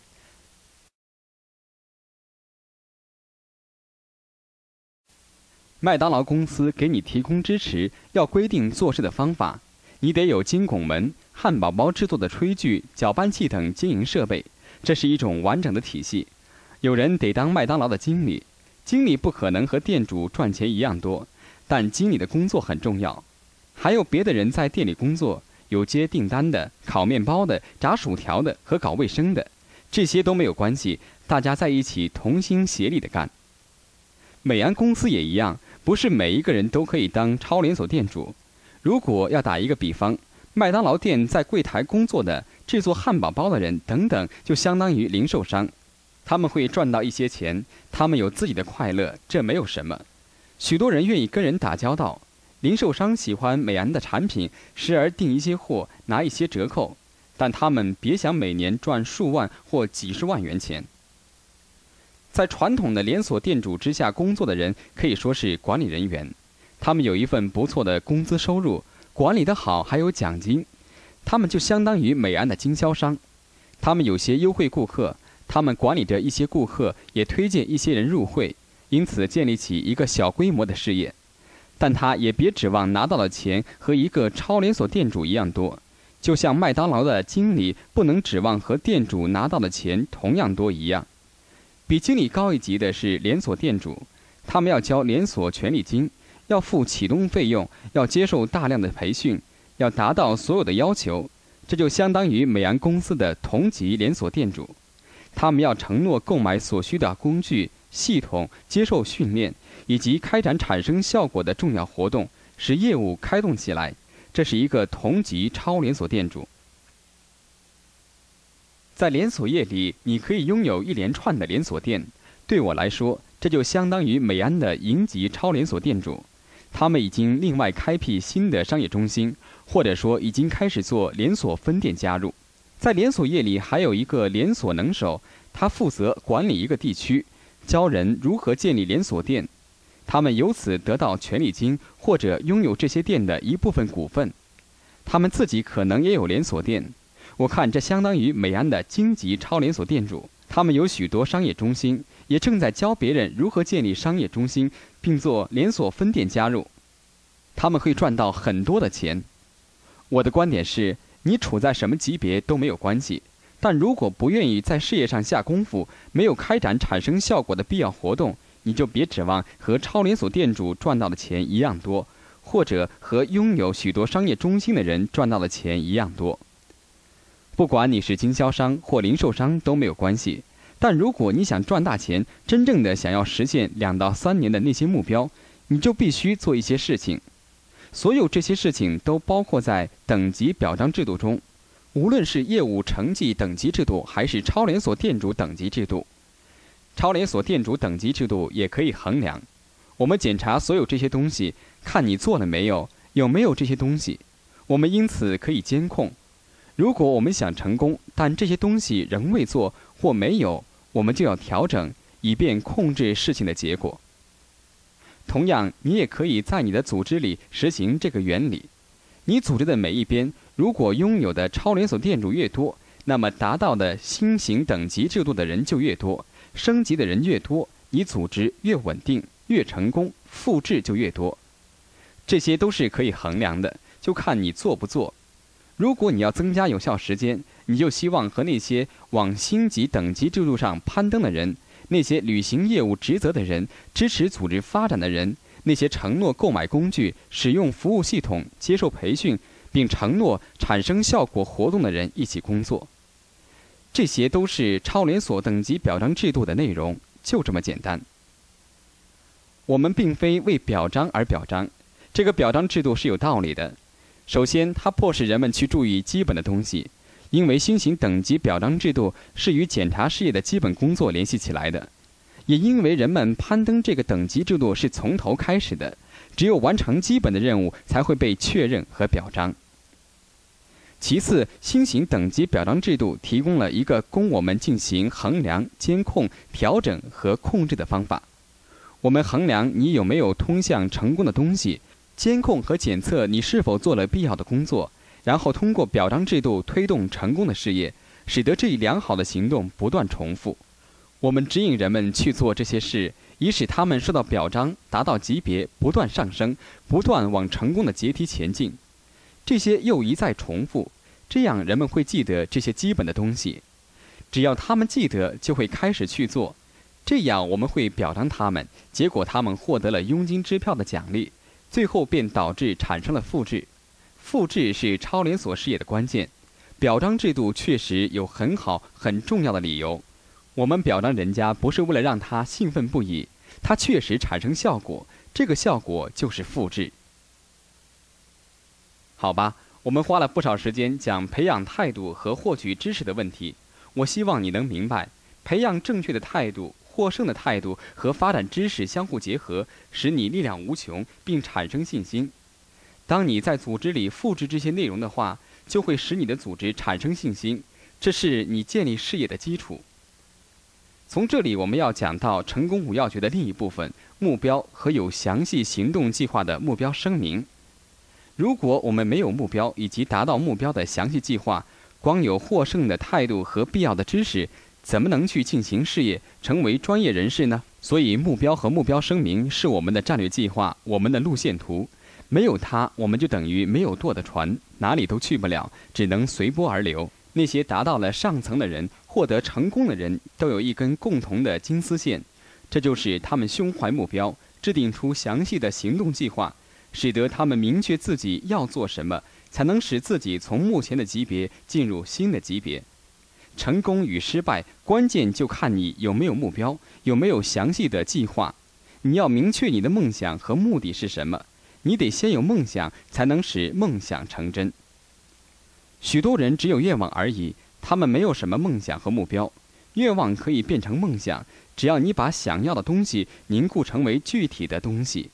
麦当劳公司给你提供支持，要规定做事的方法，你得有金拱门。汉堡包制作的炊具、搅拌器等经营设备，这是一种完整的体系。有人得当麦当劳的经理，经理不可能和店主赚钱一样多，但经理的工作很重要。还有别的人在店里工作，有接订单的、烤面包的、炸薯条的和搞卫生的，这些都没有关系，大家在一起同心协力的干。美安公司也一样，不是每一个人都可以当超连锁店主。如果要打一个比方。麦当劳店在柜台工作的、制作汉堡包的人等等，就相当于零售商，他们会赚到一些钱，他们有自己的快乐，这没有什么。许多人愿意跟人打交道，零售商喜欢美安的产品，时而订一些货，拿一些折扣，但他们别想每年赚数万或几十万元钱。在传统的连锁店主之下工作的人，可以说是管理人员，他们有一份不错的工资收入。管理的好还有奖金，他们就相当于美安的经销商，他们有些优惠顾客，他们管理着一些顾客，也推荐一些人入会，因此建立起一个小规模的事业。但他也别指望拿到的钱和一个超连锁店主一样多，就像麦当劳的经理不能指望和店主拿到的钱同样多一样。比经理高一级的是连锁店主，他们要交连锁权利金。要付启动费用，要接受大量的培训，要达到所有的要求，这就相当于美安公司的同级连锁店主。他们要承诺购买所需的工具、系统，接受训练，以及开展产生效果的重要活动，使业务开动起来。这是一个同级超连锁店主。在连锁业里，你可以拥有一连串的连锁店。对我来说，这就相当于美安的银级超连锁店主。他们已经另外开辟新的商业中心，或者说已经开始做连锁分店加入。在连锁业里，还有一个连锁能手，他负责管理一个地区，教人如何建立连锁店。他们由此得到权利金，或者拥有这些店的一部分股份。他们自己可能也有连锁店。我看这相当于美安的京级超连锁店主。他们有许多商业中心，也正在教别人如何建立商业中心。并做连锁分店加入，他们会赚到很多的钱。我的观点是，你处在什么级别都没有关系，但如果不愿意在事业上下功夫，没有开展产生效果的必要活动，你就别指望和超连锁店主赚到的钱一样多，或者和拥有许多商业中心的人赚到的钱一样多。不管你是经销商或零售商都没有关系。但如果你想赚大钱，真正的想要实现两到三年的那些目标，你就必须做一些事情。所有这些事情都包括在等级表彰制度中，无论是业务成绩等级制度，还是超连锁店主等级制度。超连锁店主等级制度也可以衡量。我们检查所有这些东西，看你做了没有，有没有这些东西。我们因此可以监控。如果我们想成功，但这些东西仍未做或没有。我们就要调整，以便控制事情的结果。同样，你也可以在你的组织里实行这个原理。你组织的每一边，如果拥有的超连锁店主越多，那么达到的新型等级制度的人就越多，升级的人越多，你组织越稳定、越成功，复制就越多。这些都是可以衡量的，就看你做不做。如果你要增加有效时间，你就希望和那些往星级等级制度上攀登的人，那些履行业务职责的人，支持组织发展的人，那些承诺购买工具、使用服务系统、接受培训，并承诺产生效果活动的人一起工作。这些都是超连锁等级表彰制度的内容，就这么简单。我们并非为表彰而表彰，这个表彰制度是有道理的。首先，它迫使人们去注意基本的东西，因为新型等级表彰制度是与检查事业的基本工作联系起来的。也因为人们攀登这个等级制度是从头开始的，只有完成基本的任务才会被确认和表彰。其次，新型等级表彰制度提供了一个供我们进行衡量、监控、调整和控制的方法。我们衡量你有没有通向成功的东西，监控和检测你是否做了必要的工作，然后通过表彰制度推动成功的事业，使得这一良好的行动不断重复。我们指引人们去做这些事，以使他们受到表彰，达到级别，不断上升，不断往成功的阶梯前进。这些又一再重复，这样人们会记得这些基本的东西。只要他们记得，就会开始去做。这样我们会表彰他们，结果他们获得了佣金支票的奖励，最后便导致产生了复制。复制是超连锁事业的关键。表彰制度确实有很好、很重要的理由。我们表彰人家不是为了让他兴奋不已，他确实产生效果，这个效果就是复制。好吧，我们花了不少时间讲培养态度和获取知识的问题。我希望你能明白，培养正确的态度、获胜的态度和发展知识相互结合，使你力量无穷，并产生信心。当你在组织里复制这些内容的话，就会使你的组织产生信心，这是你建立事业的基础。从这里，我们要讲到成功五要诀的另一部分——目标和有详细行动计划的目标声明。如果我们没有目标以及达到目标的详细计划，光有获胜的态度和必要的知识，怎么能去进行事业、成为专业人士呢？所以，目标和目标声明是我们的战略计划，我们的路线图。没有它，我们就等于没有舵的船，哪里都去不了，只能随波而流。那些达到了上层的人。获得成功的人都有一根共同的金丝线，这就是他们胸怀目标，制定出详细的行动计划，使得他们明确自己要做什么，才能使自己从目前的级别进入新的级别。成功与失败，关键就看你有没有目标，有没有详细的计划。你要明确你的梦想和目的是什么，你得先有梦想，才能使梦想成真。许多人只有愿望而已。他们没有什么梦想和目标，愿望可以变成梦想，只要你把想要的东西凝固成为具体的东西；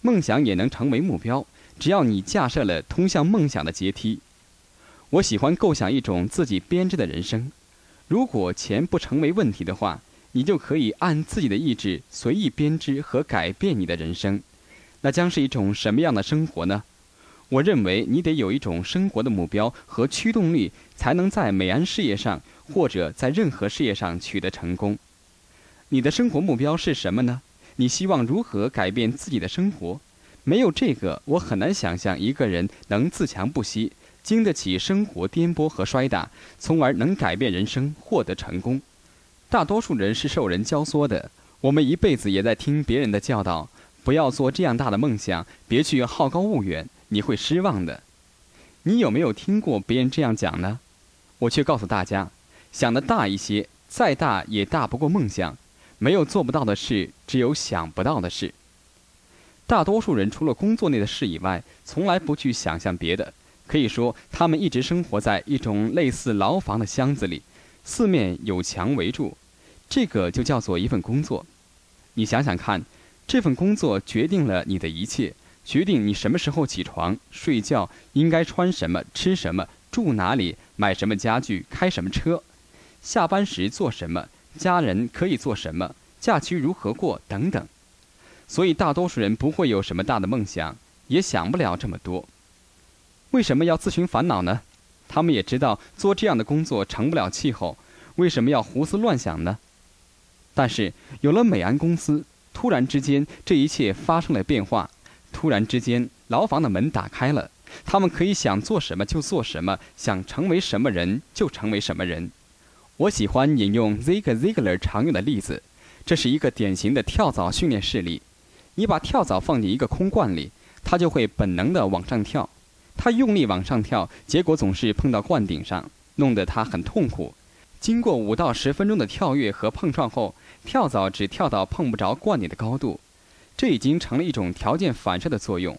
梦想也能成为目标，只要你架设了通向梦想的阶梯。我喜欢构想一种自己编织的人生。如果钱不成为问题的话，你就可以按自己的意志随意编织和改变你的人生。那将是一种什么样的生活呢？我认为你得有一种生活的目标和驱动力，才能在美安事业上或者在任何事业上取得成功。你的生活目标是什么呢？你希望如何改变自己的生活？没有这个，我很难想象一个人能自强不息，经得起生活颠簸和摔打，从而能改变人生，获得成功。大多数人是受人教唆的，我们一辈子也在听别人的教导：不要做这样大的梦想，别去好高骛远。你会失望的。你有没有听过别人这样讲呢？我却告诉大家，想的大一些，再大也大不过梦想。没有做不到的事，只有想不到的事。大多数人除了工作内的事以外，从来不去想象别的。可以说，他们一直生活在一种类似牢房的箱子里，四面有墙围住。这个就叫做一份工作。你想想看，这份工作决定了你的一切。决定你什么时候起床、睡觉，应该穿什么、吃什么、住哪里、买什么家具、开什么车，下班时做什么，家人可以做什么，假期如何过等等。所以，大多数人不会有什么大的梦想，也想不了这么多。为什么要自寻烦恼呢？他们也知道做这样的工作成不了气候，为什么要胡思乱想呢？但是有了美安公司，突然之间，这一切发生了变化。突然之间，牢房的门打开了，他们可以想做什么就做什么，想成为什么人就成为什么人。我喜欢引用 Zig Ziglar 常用的例子，这是一个典型的跳蚤训练事例。你把跳蚤放进一个空罐里，它就会本能地往上跳。它用力往上跳，结果总是碰到罐顶上，弄得它很痛苦。经过五到十分钟的跳跃和碰撞后，跳蚤只跳到碰不着罐顶的高度，这已经成了一种条件反射的作用。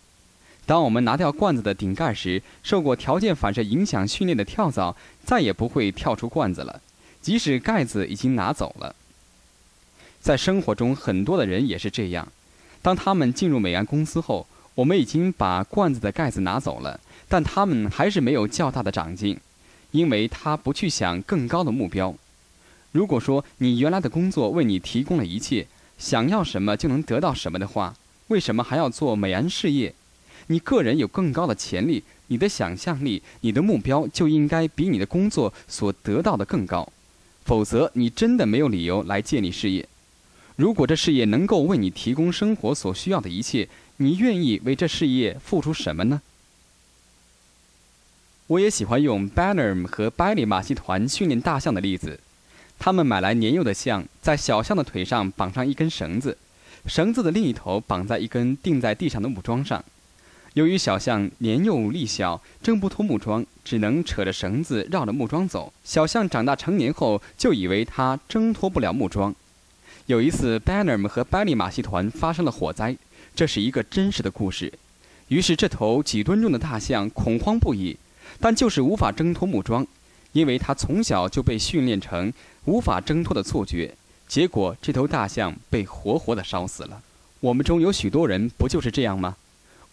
当我们拿掉罐子的顶盖时，受过条件反射影响训练的跳蚤再也不会跳出罐子了，即使盖子已经拿走了。在生活中，很多的人也是这样。当他们进入美安公司后，我们已经把罐子的盖子拿走了，但他们还是没有较大的长进，因为他不去想更高的目标。如果说你原来的工作为你提供了一切，想要什么就能得到什么的话，为什么还要做美安事业？你个人有更高的潜力，你的想象力，你的目标就应该比你的工作所得到的更高，否则你真的没有理由来建立事业。如果这事业能够为你提供生活所需要的一切，你愿意为这事业付出什么呢？我也喜欢用 Banner 和班里马戏团训练大象的例子。他们买来年幼的象，在小象的腿上绑上一根绳子，绳子的另一头绑在一根钉在地上的木桩上。由于小象年幼力小，挣不脱木桩，只能扯着绳子绕着木桩走。小象长大成年后，就以为它挣脱不了木桩。有一次，Bannerm 和 Bally 马戏团发生了火灾，这是一个真实的故事。于是，这头几吨重的大象恐慌不已，但就是无法挣脱木桩，因为它从小就被训练成无法挣脱的错觉。结果，这头大象被活活的烧死了。我们中有许多人不就是这样吗？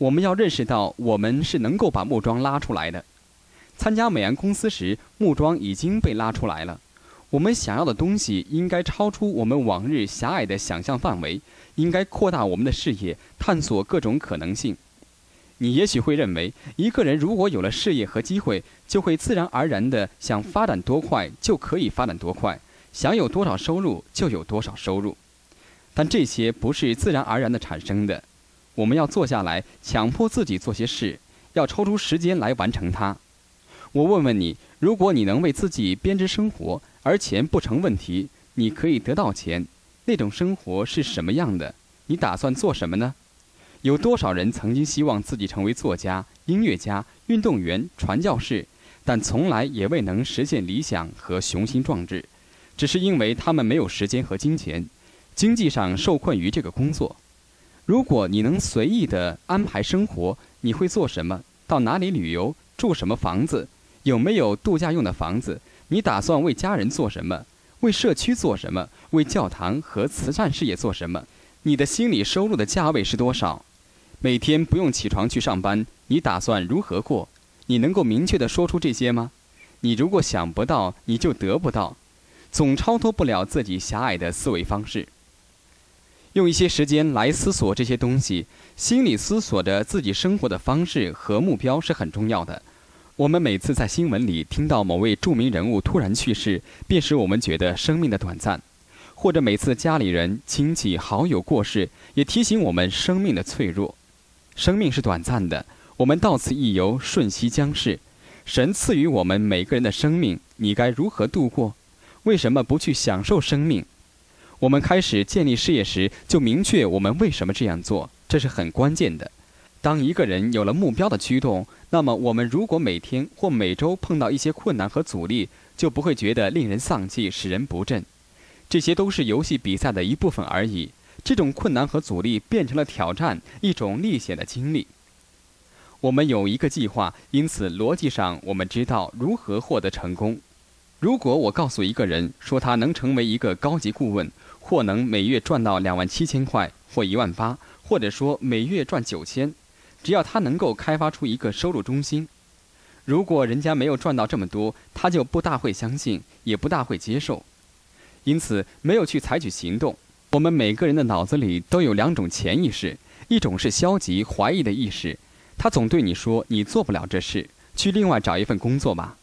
我们要认识到，我们是能够把木桩拉出来的。参加美安公司时，木桩已经被拉出来了。我们想要的东西应该超出我们往日狭隘的想象范围，应该扩大我们的视野，探索各种可能性。你也许会认为，一个人如果有了事业和机会，就会自然而然地想发展多快就可以发展多快，想有多少收入就有多少收入。但这些不是自然而然地产生的，我们要坐下来，强迫自己做些事，要抽出时间来完成它。我问问你，如果你能为自己编织生活，而钱不成问题，你可以得到钱。那种生活是什么样的？你打算做什么呢？有多少人曾经希望自己成为作家、音乐家、运动员、传教士，但从来也未能实现理想和雄心壮志，只是因为他们没有时间和金钱，经济上受困于这个工作。如果你能随意地安排生活，你会做什么？到哪里旅游？住什么房子？有没有度假用的房子？你打算为家人做什么？为社区做什么？为教堂和慈善事业做什么？你的心理收入的价位是多少？每天不用起床去上班，你打算如何过？你能够明确地说出这些吗？你如果想不到，你就得不到，总超脱不了自己狭隘的思维方式。用一些时间来思索这些东西，心里思索着自己生活的方式和目标是很重要的。我们每次在新闻里听到某位著名人物突然去世，便使我们觉得生命的短暂；或者每次家里人、亲戚、好友过世，也提醒我们生命的脆弱。生命是短暂的，我们到此一游，瞬息将逝。神赐予我们每个人的生命，你该如何度过？为什么不去享受生命？我们开始建立事业时，就明确我们为什么这样做，这是很关键的。当一个人有了目标的驱动，那么我们如果每天或每周碰到一些困难和阻力，就不会觉得令人丧气、使人不振。这些都是游戏比赛的一部分而已。这种困难和阻力变成了挑战，一种历险的经历。我们有一个计划，因此逻辑上我们知道如何获得成功。如果我告诉一个人说他能成为一个高级顾问，或能每月赚到两万七千块或一万八，或者说每月赚九千。只要他能够开发出一个收入中心，如果人家没有赚到这么多，他就不大会相信，也不大会接受，因此没有去采取行动。我们每个人的脑子里都有两种潜意识，一种是消极怀疑的意识，他总对你说你做不了这事，去另外找一份工作吧，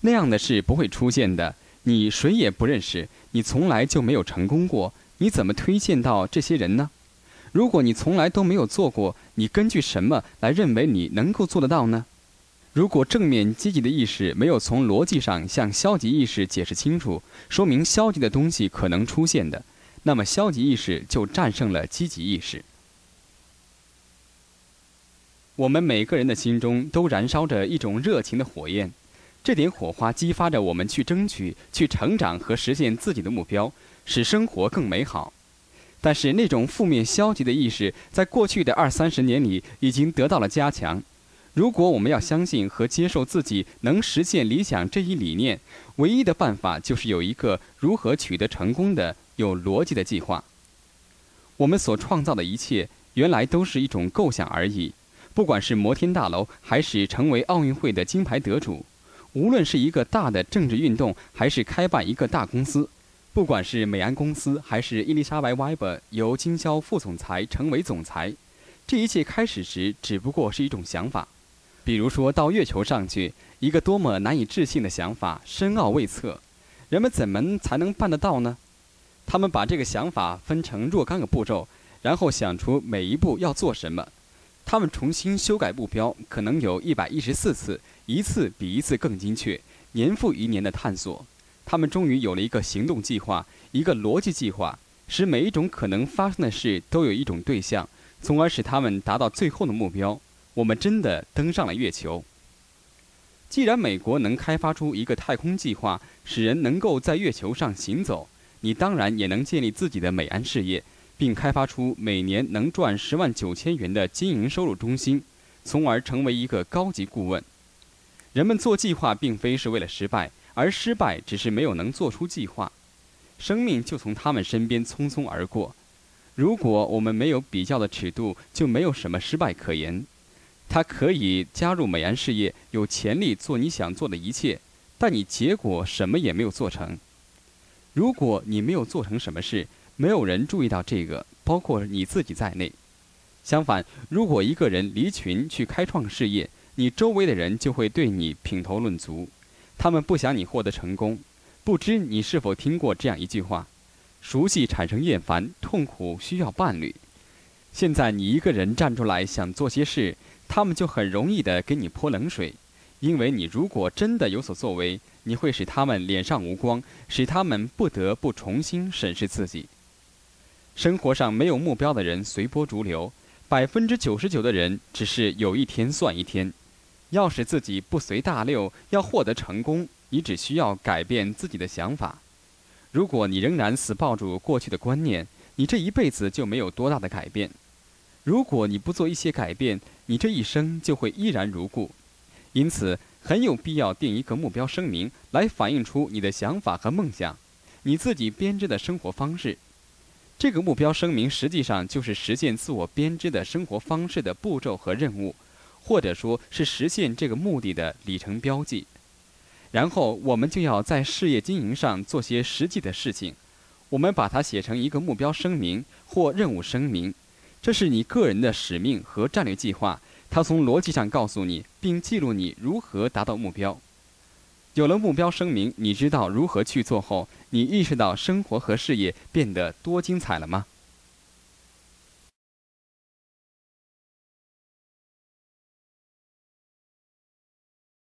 那样的事不会出现的。你谁也不认识，你从来就没有成功过，你怎么推荐到这些人呢？如果你从来都没有做过，你根据什么来认为你能够做得到呢？如果正面积极的意识没有从逻辑上向消极意识解释清楚，说明消极的东西可能出现的，那么消极意识就战胜了积极意识。我们每个人的心中都燃烧着一种热情的火焰，这点火花激发着我们去争取、去成长和实现自己的目标，使生活更美好。但是，那种负面消极的意识在过去的二三十年里已经得到了加强。如果我们要相信和接受自己能实现理想这一理念，唯一的办法就是有一个如何取得成功的有逻辑的计划。我们所创造的一切，原来都是一种构想而已。不管是摩天大楼，还是成为奥运会的金牌得主；无论是一个大的政治运动，还是开办一个大公司；不管是美安公司，还是伊丽莎白·韦伯由经销副总裁成为总裁，这一切开始时只不过是一种想法。比如说到月球上去，一个多么难以置信的想法，深奥未测。人们怎么才能办得到呢？他们把这个想法分成若干个步骤，然后想出每一步要做什么。他们重新修改目标，可能有一百一十四次，一次比一次更精确，年复一年的探索。他们终于有了一个行动计划，一个逻辑计划，使每一种可能发生的事都有一种对象，从而使他们达到最后的目标。我们真的登上了月球。既然美国能开发出一个太空计划，使人能够在月球上行走，你当然也能建立自己的美安事业。并开发出每年能赚十万九千元的经营收入中心，从而成为一个高级顾问。人们做计划并非是为了失败，而失败只是没有能做出计划。生命就从他们身边匆匆而过。如果我们没有比较的尺度，就没有什么失败可言。他可以加入美安事业，有潜力做你想做的一切，但你结果什么也没有做成。如果你没有做成什么事，没有人注意到这个，包括你自己在内。相反，如果一个人离群去开创事业，你周围的人就会对你品头论足。他们不想你获得成功。不知你是否听过这样一句话：熟悉产生厌烦，痛苦需要伴侣。现在你一个人站出来想做些事，他们就很容易的给你泼冷水，因为你如果真的有所作为，你会使他们脸上无光，使他们不得不重新审视自己。生活上没有目标的人随波逐流，百分之九十九的人只是有一天算一天。要使自己不随大流，要获得成功，你只需要改变自己的想法。如果你仍然死抱住过去的观念，你这一辈子就没有多大的改变。如果你不做一些改变，你这一生就会依然如故。因此，很有必要定一个目标声明，来反映出你的想法和梦想，你自己编织的生活方式。这个目标声明实际上就是实现自我编织的生活方式的步骤和任务，或者说是实现这个目的的里程标记。然后我们就要在事业经营上做些实际的事情。我们把它写成一个目标声明或任务声明，这是你个人的使命和战略计划。它从逻辑上告诉你，并记录你如何达到目标。有了目标声明，你知道如何去做后，你意识到生活和事业变得多精彩了吗？